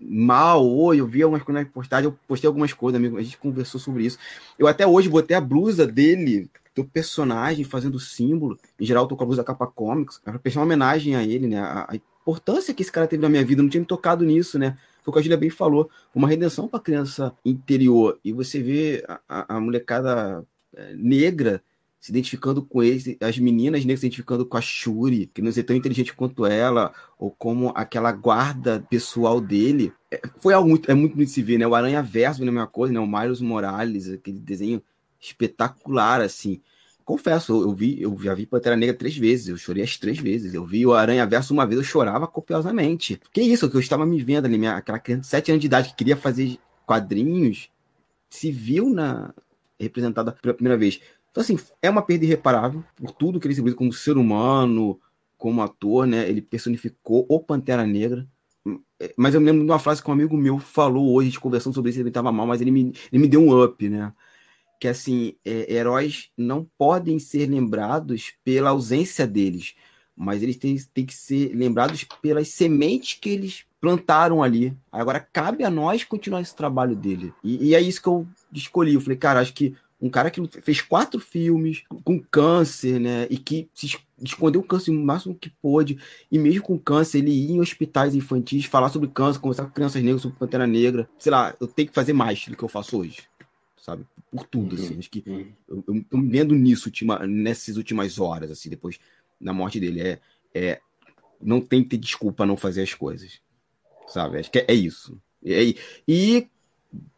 mal, ou eu vi algumas coisas na postagem, eu postei algumas coisas, amigo, a gente conversou sobre isso. Eu até hoje botei a blusa dele tem um personagem fazendo símbolo. Em geral, eu tô com a luz da capa comics, para prestar uma homenagem a ele, né? A, a, importância que esse cara teve na minha vida, eu não tinha me tocado nisso, né? Foi o que a Julia bem falou, uma redenção para criança interior. E você vê a, a molecada é, negra se identificando com ele, as meninas negras se identificando com a Shuri, que não é tão inteligente quanto ela, ou como aquela guarda pessoal dele. É, foi algo muito, é muito bonito se ver, né? O Aranha Verso, a mesma coisa, né? O Miles Morales, aquele desenho espetacular, assim. Confesso, eu, vi, eu já vi Pantera Negra três vezes, eu chorei as três vezes. Eu vi o Aranha Verso uma vez, eu chorava copiosamente. Que isso, que eu estava me vendo ali, minha, aquela criança de sete anos de idade que queria fazer quadrinhos, se viu na representada pela primeira vez. Então, assim, é uma perda irreparável por tudo que ele simboliza como ser humano, como ator, né? Ele personificou o Pantera Negra. mas eu me lembro de uma frase que um amigo meu falou hoje, a gente conversando sobre isso, ele estava mal, mas ele me, ele me deu um up, né? Que assim, é, heróis não podem ser lembrados pela ausência deles, mas eles têm, têm que ser lembrados pelas sementes que eles plantaram ali. Agora cabe a nós continuar esse trabalho dele. E, e é isso que eu escolhi. Eu falei, cara, acho que um cara que fez quatro filmes com câncer, né? E que se escondeu o câncer o máximo que pôde. E mesmo com câncer, ele ia em hospitais infantis falar sobre câncer, conversar com crianças negras sobre Pantera Negra. Sei lá, eu tenho que fazer mais do que eu faço hoje. Sabe? Por tudo, assim. Acho que uhum. eu, eu tô me vendo nisso ultima, nessas últimas horas, assim, depois da morte dele. É, é, não tem que ter desculpa não fazer as coisas. Sabe? Acho que é, é isso. E, e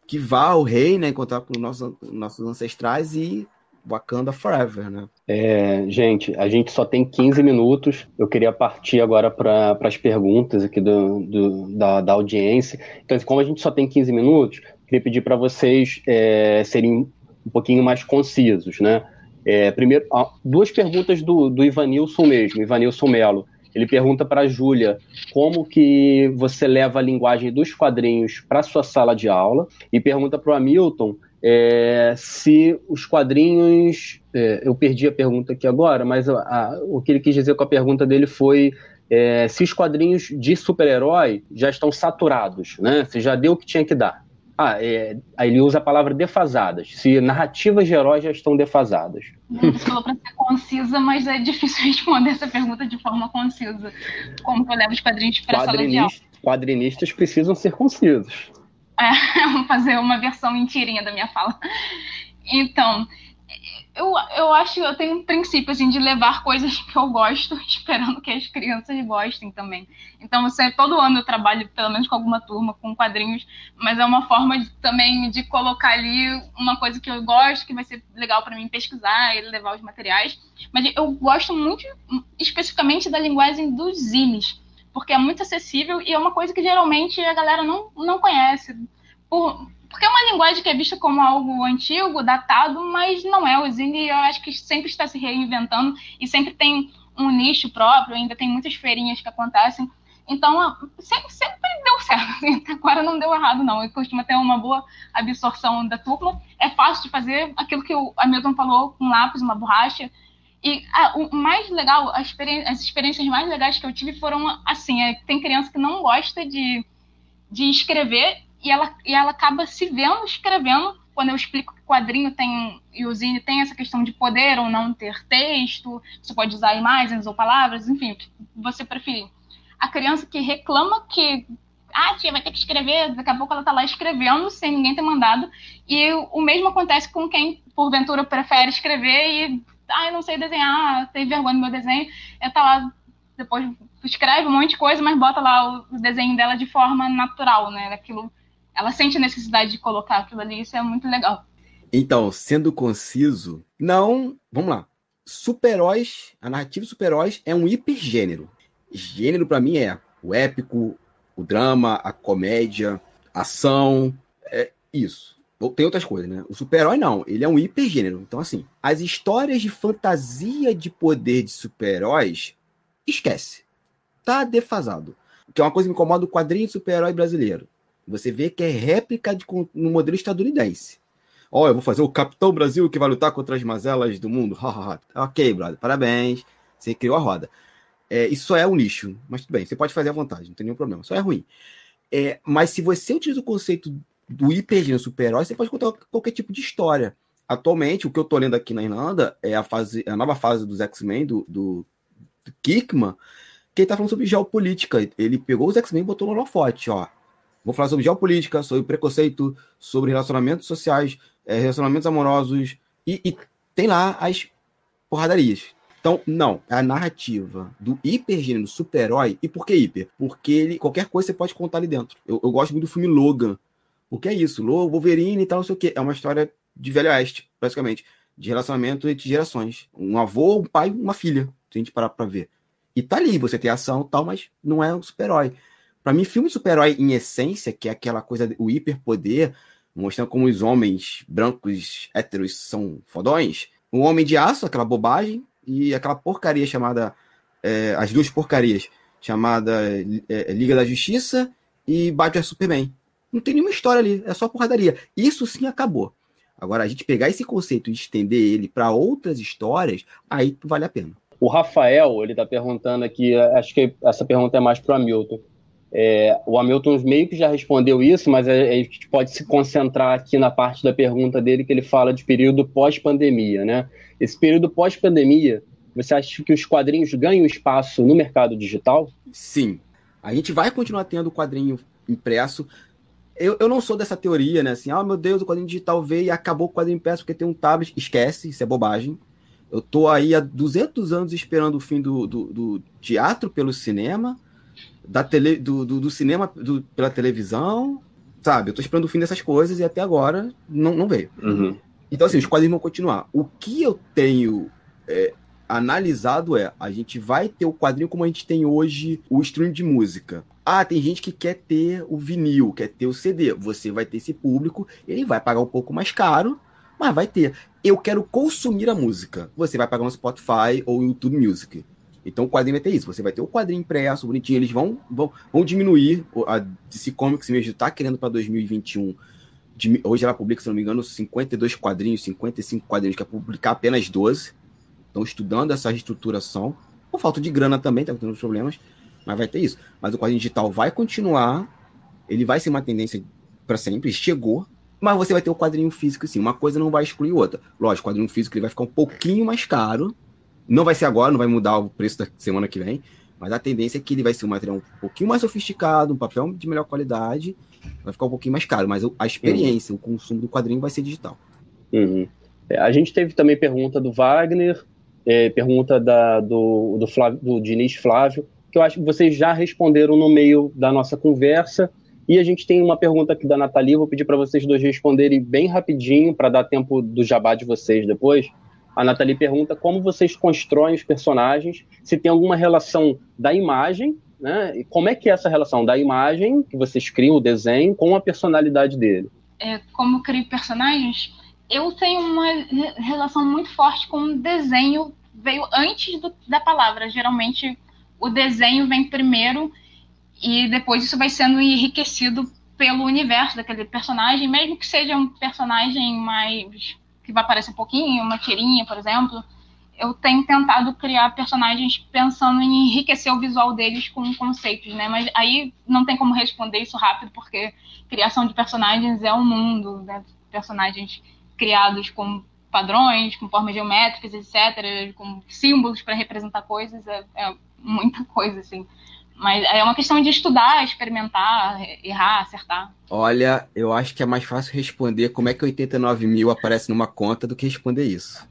que vá o rei, né, encontrar com nossos, nossos ancestrais e Wakanda Forever, né? É, gente, a gente só tem 15 minutos. Eu queria partir agora para as perguntas aqui do, do da, da, audiência. Então, como a gente só tem 15 minutos, queria pedir para vocês é, serem um pouquinho mais concisos, né? É, primeiro, duas perguntas do, do Ivanilson mesmo, Ivanilson Melo. Ele pergunta para a Júlia como que você leva a linguagem dos quadrinhos para sua sala de aula e pergunta para o Hamilton é, se os quadrinhos. É, eu perdi a pergunta aqui agora, mas a, a, o que ele quis dizer com a pergunta dele foi é, se os quadrinhos de super-herói já estão saturados, né? Se já deu o que tinha que dar. Ah, é, aí ele usa a palavra defasadas. Se narrativas de heróis já estão defasadas. Você falou para ser concisa, mas é difícil responder essa pergunta de forma concisa. Como que eu levo os quadrinhos para a sala de aula? Quadrinistas precisam ser concisos. É, vou fazer uma versão mentirinha da minha fala. Então, eu, eu acho, eu tenho um princípio, assim, de levar coisas que eu gosto, esperando que as crianças gostem também. Então, você, todo ano eu trabalho, pelo menos com alguma turma, com quadrinhos, mas é uma forma de, também de colocar ali uma coisa que eu gosto, que vai ser legal para mim pesquisar e levar os materiais. Mas eu gosto muito, especificamente, da linguagem dos zines, porque é muito acessível e é uma coisa que geralmente a galera não, não conhece. Por, porque é uma linguagem que é vista como algo antigo, datado, mas não é. O Zine, eu acho que sempre está se reinventando e sempre tem um nicho próprio, ainda tem muitas feirinhas que acontecem. Então, sempre, sempre deu certo. Agora não deu errado, não. Eu costuma ter uma boa absorção da turma. É fácil de fazer aquilo que o Hamilton falou, com um lápis, uma borracha. E ah, o mais legal, experi as experiências mais legais que eu tive foram assim: é, tem criança que não gosta de, de escrever e ela, e ela acaba se vendo escrevendo. Quando eu explico que quadrinho tem, e o Zine tem essa questão de poder ou não ter texto, você pode usar imagens ou palavras, enfim, o que você preferir. A criança que reclama que ah, tia, vai ter que escrever, daqui a pouco ela tá lá escrevendo sem ninguém ter mandado. E o mesmo acontece com quem, porventura, prefere escrever e, ah, eu não sei desenhar, tem vergonha do meu desenho, eu tá lá, depois escreve um monte de coisa, mas bota lá o desenho dela de forma natural, né? Aquilo ela sente a necessidade de colocar aquilo ali, isso é muito legal. Então, sendo conciso, não. Vamos lá. Super-heróis, a narrativa super-heróis é um hipergênero. Gênero, para mim, é o épico, o drama, a comédia, ação. É isso. Tem outras coisas, né? O super-herói não, ele é um hipergênero. Então, assim, as histórias de fantasia de poder de super-heróis, esquece. Tá defasado. Que é uma coisa que me incomoda o quadrinho de super-herói brasileiro. Você vê que é réplica de, no modelo estadunidense. Ó, oh, eu vou fazer o Capitão Brasil que vai lutar contra as mazelas do mundo. ok, brother, parabéns. Você criou a roda. É, isso é um nicho, mas tudo bem, você pode fazer à vontade, não tem nenhum problema. Só é ruim. É, mas se você utiliza o conceito do hipergênero super-herói, você pode contar qualquer tipo de história. Atualmente, o que eu tô lendo aqui na Irlanda é a, fase, a nova fase dos X-Men, do, do, do Kickman, que ele tá falando sobre geopolítica. Ele pegou os X-Men e botou no holofote, ó. Vou falar sobre geopolítica, sobre preconceito, sobre relacionamentos sociais, é, relacionamentos amorosos, e, e, tem lá as porradarias. Então, não, é a narrativa do hipergênero super-herói. E por que hiper? Porque ele, qualquer coisa você pode contar ali dentro. Eu, eu gosto muito do filme Logan. Porque é isso, Logan, Wolverine e tal, não sei o quê. É uma história de velho oeste, basicamente. De relacionamento entre gerações. Um avô, um pai, uma filha. Se a gente parar pra ver. E tá ali, você tem ação tal, mas não é um super-herói. Para mim, filme de super-herói em essência, que é aquela coisa, o hiperpoder, mostrando como os homens brancos héteros são fodões. O Homem de Aço, aquela bobagem, e aquela porcaria chamada. É, as duas porcarias, chamada é, Liga da Justiça e Batman Superman. Não tem nenhuma história ali, é só porradaria. Isso sim acabou. Agora, a gente pegar esse conceito e estender ele para outras histórias, aí vale a pena. O Rafael, ele está perguntando aqui, acho que essa pergunta é mais para o Hamilton. É, o Hamilton meio que já respondeu isso, mas a, gente pode se concentrar aqui na parte da pergunta dele, que ele fala de período pós-pandemia, né? Esse período pós-pandemia, você acha que os quadrinhos ganham espaço no mercado digital? Sim. A gente vai continuar tendo quadrinho impresso, eu, eu não sou dessa teoria, né? Assim, ah, meu Deus, o quadrinho digital veio e acabou o quadrinho impresso porque tem um tablet. Esquece, isso é bobagem. Eu tô aí há 200 anos esperando o fim do, do, do teatro pelo cinema, da tele, do, do, do cinema do, pela televisão, sabe? Eu tô esperando o fim dessas coisas e até agora não, não veio. Uhum. Então, assim, os quadrinhos vão continuar. O que eu tenho é, analisado é, a gente vai ter o quadrinho como a gente tem hoje o stream de música. Ah, tem gente que quer ter o vinil, quer ter o CD. Você vai ter esse público, ele vai pagar um pouco mais caro, mas vai ter. Eu quero consumir a música. Você vai pagar no Spotify ou YouTube Music. Então o quadrinho vai ter isso. Você vai ter o quadrinho impresso, bonitinho. Eles vão, vão, vão diminuir. A DC Comics mesmo está querendo para 2021. Hoje ela publica, se não me engano, 52 quadrinhos, 55 quadrinhos, quer publicar apenas 12. Estão estudando essa reestruturação. Por falta de grana também, tá tendo problemas mas vai ter isso. Mas o quadrinho digital vai continuar, ele vai ser uma tendência para sempre, chegou, mas você vai ter o quadrinho físico sim, uma coisa não vai excluir outra. Lógico, o quadrinho físico ele vai ficar um pouquinho mais caro, não vai ser agora, não vai mudar o preço da semana que vem, mas a tendência é que ele vai ser um material um pouquinho mais sofisticado, um papel de melhor qualidade, vai ficar um pouquinho mais caro, mas a experiência, uhum. o consumo do quadrinho vai ser digital. Uhum. É, a gente teve também pergunta do Wagner, é, pergunta da, do, do, Flávio, do Diniz Flávio, que eu acho que vocês já responderam no meio da nossa conversa. E a gente tem uma pergunta aqui da Nathalie, vou pedir para vocês dois responderem bem rapidinho, para dar tempo do jabá de vocês depois. A Nathalie pergunta como vocês constroem os personagens, se tem alguma relação da imagem, né? E como é que é essa relação da imagem que vocês criam, o desenho, com a personalidade dele? É, como crio personagens, eu tenho uma relação muito forte com o desenho, veio antes do, da palavra. Geralmente o desenho vem primeiro e depois isso vai sendo enriquecido pelo universo daquele personagem, mesmo que seja um personagem mais que vai aparecer um pouquinho, uma tirinha, por exemplo. Eu tenho tentado criar personagens pensando em enriquecer o visual deles com conceitos, né? Mas aí não tem como responder isso rápido, porque criação de personagens é um mundo, né? Personagens criados com padrões, com formas geométricas, etc., com símbolos para representar coisas, é, é muita coisa, assim. Mas é uma questão de estudar, experimentar, errar, acertar. Olha, eu acho que é mais fácil responder como é que 89 mil aparece numa conta do que responder isso.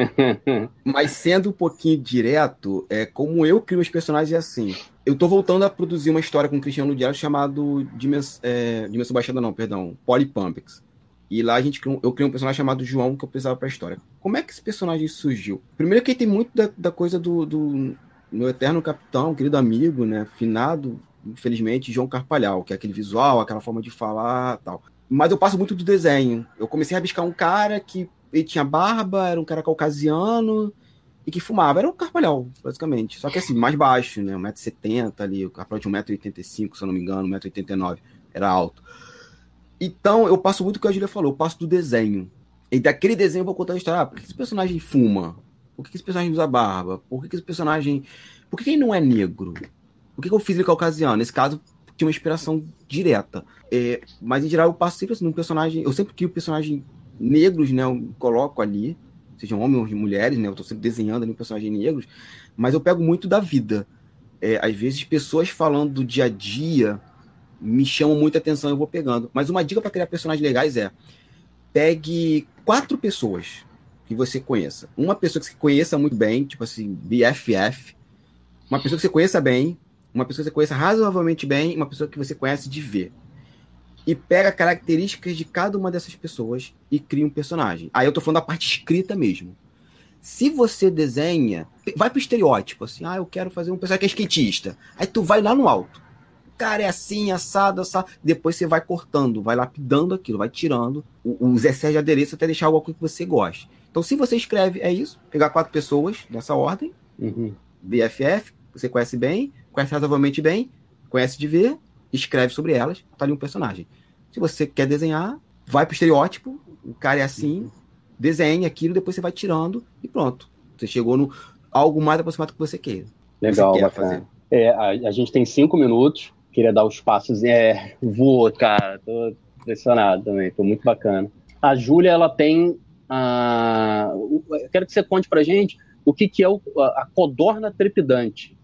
Mas sendo um pouquinho direto, é como eu crio os personagens é assim. Eu tô voltando a produzir uma história com o Cristiano Diário chamado Dimens, é, Dimensão Baixada, não, perdão, Polypumpics. E lá a gente eu criei um personagem chamado João que eu precisava pra história. Como é que esse personagem surgiu? Primeiro que tem muito da, da coisa do, do meu eterno capitão, querido amigo, né, finado, infelizmente, João Carpalhal, que é aquele visual, aquela forma de falar tal. Mas eu passo muito do desenho. Eu comecei a rabiscar um cara que ele tinha barba, era um cara caucasiano e que fumava. Era um Carpalhal, basicamente. Só que assim, mais baixo, né, 1,70m ali, o Carpalhal de 1,85m, se eu não me engano, 1,89m, era alto. Então, eu passo muito o que a Julia falou, eu passo do desenho. E daquele desenho eu vou contar a história. Ah, por que esse personagem fuma? Por que esse personagem usa barba? Por que esse personagem. Por que ele não é negro? Por que eu fiz ele caucasiano? Nesse caso, tinha uma inspiração direta. É, mas em geral, eu passo sempre assim, um personagem. Eu sempre crio personagens negros, né? Eu coloco ali, sejam homens ou mulheres, né? Eu tô sempre desenhando ali um personagem negros, mas eu pego muito da vida. É, às vezes, pessoas falando do dia a dia me chamam muita atenção eu vou pegando. Mas uma dica para criar personagens legais é pegue quatro pessoas que você conheça. Uma pessoa que você conheça muito bem, tipo assim, BFF. Uma pessoa que você conheça bem, uma pessoa que você conheça razoavelmente bem, uma pessoa que você conhece de ver. E pega características de cada uma dessas pessoas e cria um personagem. Aí eu tô falando da parte escrita mesmo. Se você desenha, vai pro estereótipo, assim, ah, eu quero fazer um personagem que é skatista. Aí tu vai lá no alto. O cara é assim, assado, assado. Depois você vai cortando, vai lapidando aquilo, vai tirando os excessos de adereço até deixar algo que você goste. Então, se você escreve, é isso, pegar quatro pessoas dessa ordem, uhum. BFF, você conhece bem, conhece razoavelmente bem, conhece de ver, escreve sobre elas, tá ali um personagem. Se você quer desenhar, vai pro estereótipo, o cara é assim, desenha aquilo, depois você vai tirando e pronto. Você chegou no algo mais aproximado que você queira. Legal, você quer fazer. É, a, a, gente tem cinco minutos, queria dar os passos. É, voa, cara, tô impressionado também, foi muito bacana. A Júlia, ela tem. A, eu quero que você conte pra gente o que, que é o, a, a codorna trepidante.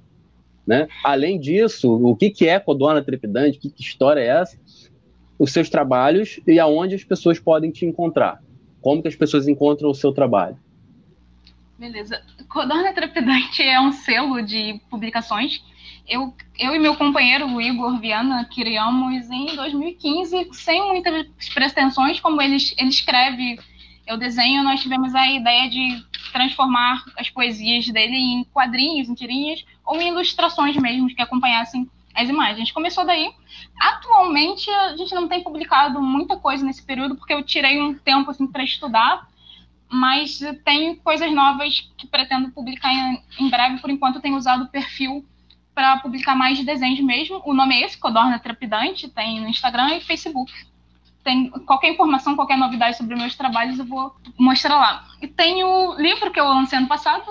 Né? Além disso, o que, que é codorna trepidante, que, que história é essa, os seus trabalhos e aonde as pessoas podem te encontrar. Como que as pessoas encontram o seu trabalho? Beleza. Codorna Trepidante é um selo de publicações. Eu, eu e meu companheiro, o Igor Viana, criamos em 2015, sem muitas pretensões, como ele, ele escreve, eu desenho, nós tivemos a ideia de transformar as poesias dele em quadrinhos, em tirinhas, ou em ilustrações mesmo, que acompanhassem as imagens. Começou daí. Atualmente, a gente não tem publicado muita coisa nesse período, porque eu tirei um tempo assim, para estudar, mas tem coisas novas que pretendo publicar em, breve. Por enquanto, eu tenho usado o perfil para publicar mais desenhos mesmo. O nome é esse, Codorna Trepidante, tem no Instagram e Facebook. Tem qualquer informação, qualquer novidade sobre meus trabalhos, eu vou mostrar lá. E tem o livro que eu lancei ano passado,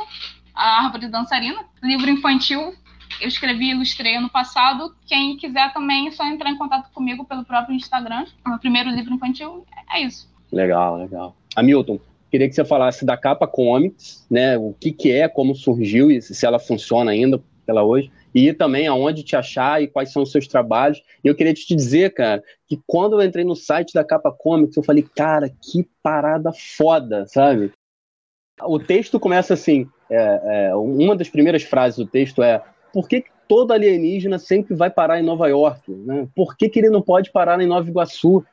A Árvore Dançarina, livro infantil eu escrevi e ilustrei ano passado. Quem quiser também é só entrar em contato comigo pelo próprio Instagram. O meu primeiro livro infantil é isso. Legal, legal. Hamilton, queria que você falasse da Capa Comics, né? O que, que é, como surgiu e se ela funciona ainda ela hoje. E também aonde te achar e quais são os seus trabalhos. E eu queria te dizer, cara, que quando eu entrei no site da Capa Comics, eu falei, cara, que parada foda, sabe? O texto começa assim: é, é, uma das primeiras frases do texto é por que todo alienígena sempre vai parar em Nova York? Né? Por que, que ele não pode parar em Nova Iguaçu?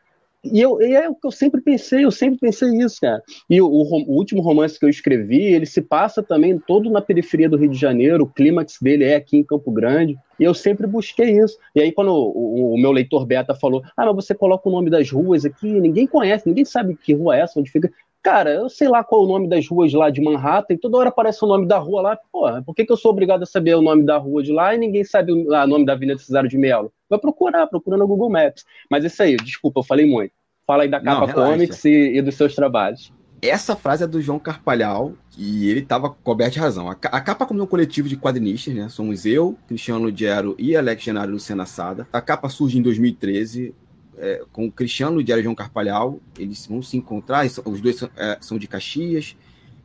E, eu, e é o que eu sempre pensei, eu sempre pensei isso, cara. E o, o, o, último romance que eu escrevi, ele se passa também todo na periferia do Rio de Janeiro, o clímax dele é aqui em Campo Grande, e eu sempre busquei isso. E aí, quando o, o, meu leitor beta falou, ah, mas você coloca o nome das ruas aqui, ninguém conhece, ninguém sabe que rua é essa, onde fica. Cara, eu sei lá qual é o nome das ruas lá de Manhattan, e toda hora aparece o nome da rua lá. Porra, por que, que eu sou obrigado a saber o nome da rua de lá e ninguém sabe o, ah, nome da Avenida Cesário de Melo? Vai procurar, procura no Google Maps. Mas isso aí, desculpa, eu falei muito. Fala aí da Capa Não, Comics e, e, dos seus trabalhos. Essa frase é do João Carpalhal, e ele estava coberto de razão. A, a capa como um coletivo de quadrinistas, né? Somos eu, Cristiano Ludiero e Alex Genaro Luciana Sada. A capa surge em 2013 é, com o Cristiano e o João Carpalhal, eles vão se encontrar, os dois são, é, são, de Caxias,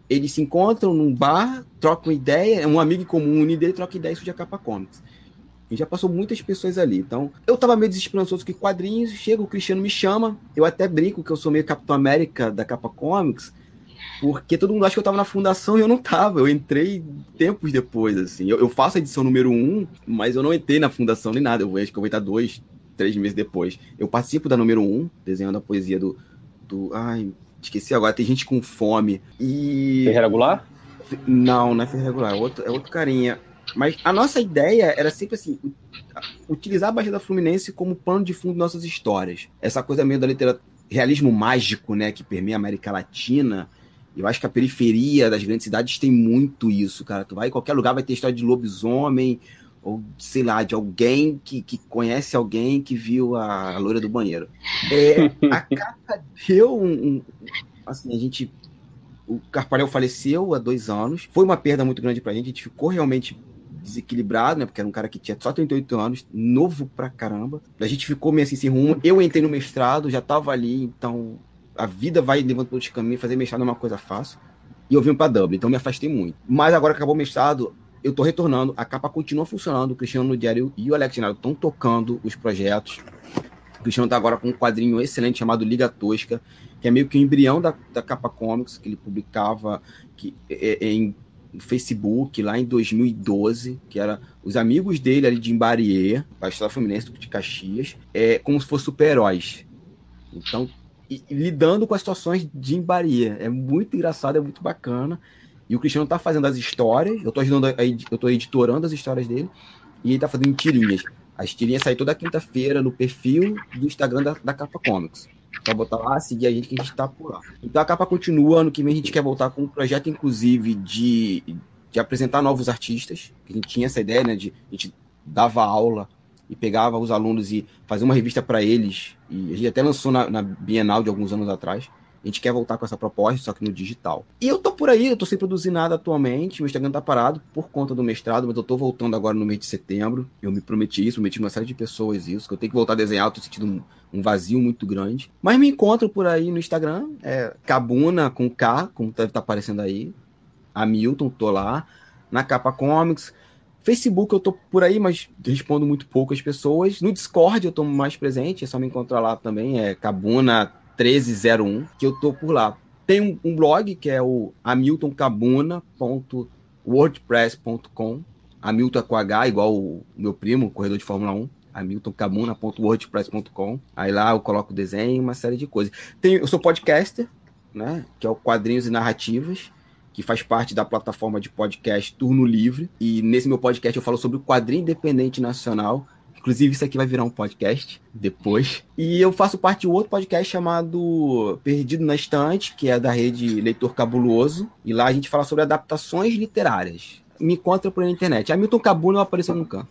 eles se encontram num bar, trocam ideia, um amigo comum une dele troca ideia isso de Capa Comics. E já passou muitas pessoas ali. Então, eu tava meio desesperançoso que quadrinhos, chega, o Cristiano me chama, eu até brinco que eu sou meio Capitão América da Capa Comics, porque todo mundo acha que eu tava na fundação e eu não tava. Eu entrei tempos depois, assim. Eu, eu faço a edição número um, mas eu não entrei na fundação nem nada. Eu acho que eu vou estar dois, três meses depois. Eu participo da número um, desenhando a poesia do. do ai, esqueci agora, tem gente com fome. E. Ferreira regular? Não, não é Ferreira regular, é outro, é outro carinha. Mas a nossa ideia era sempre assim: utilizar a Baixada Fluminense como pano de fundo de nossas histórias. Essa coisa meio da literatura, realismo mágico, né, que permeia a América Latina. Eu acho que a periferia das grandes cidades tem muito isso, cara. Tu vai em qualquer lugar, vai ter história de lobisomem, ou sei lá, de alguém que, que conhece alguém que viu a, a loira do banheiro. É, a capa deu um, um, Assim, a gente. O Carparel faleceu há dois anos. Foi uma perda muito grande pra gente. A gente ficou realmente desequilibrado, né? Porque era um cara que tinha só 38 anos, novo pra caramba. A gente ficou meio assim sem rumo. Eu entrei no mestrado, já tava ali, então a vida vai levando outros caminhos. Fazer mestrado é uma coisa fácil. E eu vim para Dublin, então me afastei muito. Mas agora acabou o mestrado, eu tô retornando, a capa continua funcionando, o Cristiano no Diário e o Alex estão tocando os projetos. O Cristiano tá agora com um quadrinho excelente chamado Liga Tosca, que é meio que o embrião da, da capa comics, que ele publicava que, é, é, em Facebook lá em 2012, que era os amigos dele ali de Imbarie, Baixada Fluminense de Caxias, é como se fossem super-heróis. Então, e, e lidando com as situações de Imbarie. É muito engraçado, é muito bacana. E o Cristiano tá fazendo as histórias, eu tô ajudando, a, eu tô editorando as histórias dele, e ele tá fazendo tirinhas. As tirinhas saem toda quinta-feira no perfil do Instagram da, da Capa Comics. Só botar lá, seguir a gente que a gente tá por lá. Então a capa continua, ano que vem a gente quer voltar com um projeto, inclusive, de, de apresentar novos artistas. A gente tinha essa ideia, né? De, a gente dava aula e pegava os alunos e fazia uma revista para eles. E a gente até lançou na, na, Bienal de alguns anos atrás. A gente quer voltar com essa proposta, só que no digital. E eu tô por aí, eu tô sem produzir nada atualmente. O Instagram tá parado por conta do mestrado, mas eu tô voltando agora no mês de setembro. Eu me prometi isso, prometi uma série de pessoas isso, que eu tenho que voltar a desenhar, eu tô sentindo um, um vazio muito grande. Mas me encontro por aí no Instagram, é Cabuna com K, como deve estar tá aparecendo aí. Hamilton, tô lá. Na Capa Comics. Facebook eu tô por aí, mas respondo muito pouco as pessoas. No Discord eu tô mais presente, é só me encontrar lá também, é Cabuna1301, que eu tô por lá. Tem um, um blog que é o hamiltoncabuna.wordpress.com. Hamilton é com H, igual o meu primo, corredor de Fórmula 1 hamiltoncabuna.wordpress.com. Aí lá eu coloco desenho, uma série de coisas. Tem, eu sou podcaster, né? Que é o Quadrinhos e Narrativas que faz parte da plataforma de podcast Turno Livre. E nesse meu podcast eu falo sobre o quadrinho independente nacional. Inclusive, isso aqui vai virar um podcast depois. E eu faço parte de outro podcast chamado Perdido na Estante, que é da rede Leitor Cabuloso. E lá a gente fala sobre adaptações literárias. Me encontra por aí na internet. Hamilton Cabuna apareceu no canto.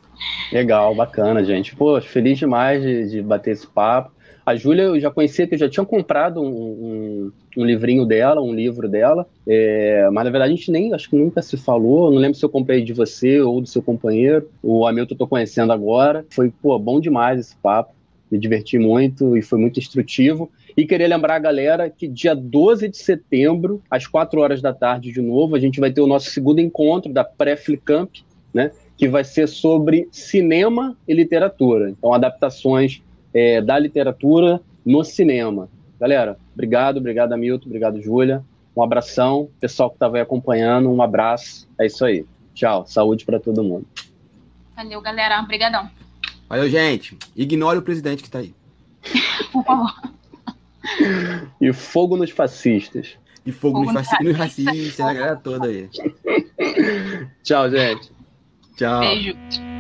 Legal, bacana, gente. Pô, feliz demais de, de bater esse papo. A Júlia eu já conhecia, que eu já tinha comprado um, um, um livrinho dela, um livro dela, é, mas na verdade a gente nem, acho que nunca se falou, não lembro se eu comprei de você ou do seu companheiro, o Hamilton eu tô conhecendo agora, foi, pô, bom demais esse papo, me diverti muito e foi muito instrutivo, e queria lembrar a galera que dia 12 de setembro, às 4 horas da tarde de novo, a gente vai ter o nosso segundo encontro da pré-Flicamp, né, que vai ser sobre cinema e literatura, então adaptações é, da literatura no cinema. Galera, obrigado, obrigado, Hamilton, obrigado, Júlia. Um abração. Pessoal que estava aí acompanhando, um abraço. É isso aí. Tchau. Saúde para todo mundo. Valeu, galera. Obrigadão. Valeu, gente. Ignore o presidente que está aí. Por favor. E fogo nos fascistas. E fogo, fogo nos fascistas, nos racistas, a galera toda aí. Tchau, gente. Tchau. Beijo.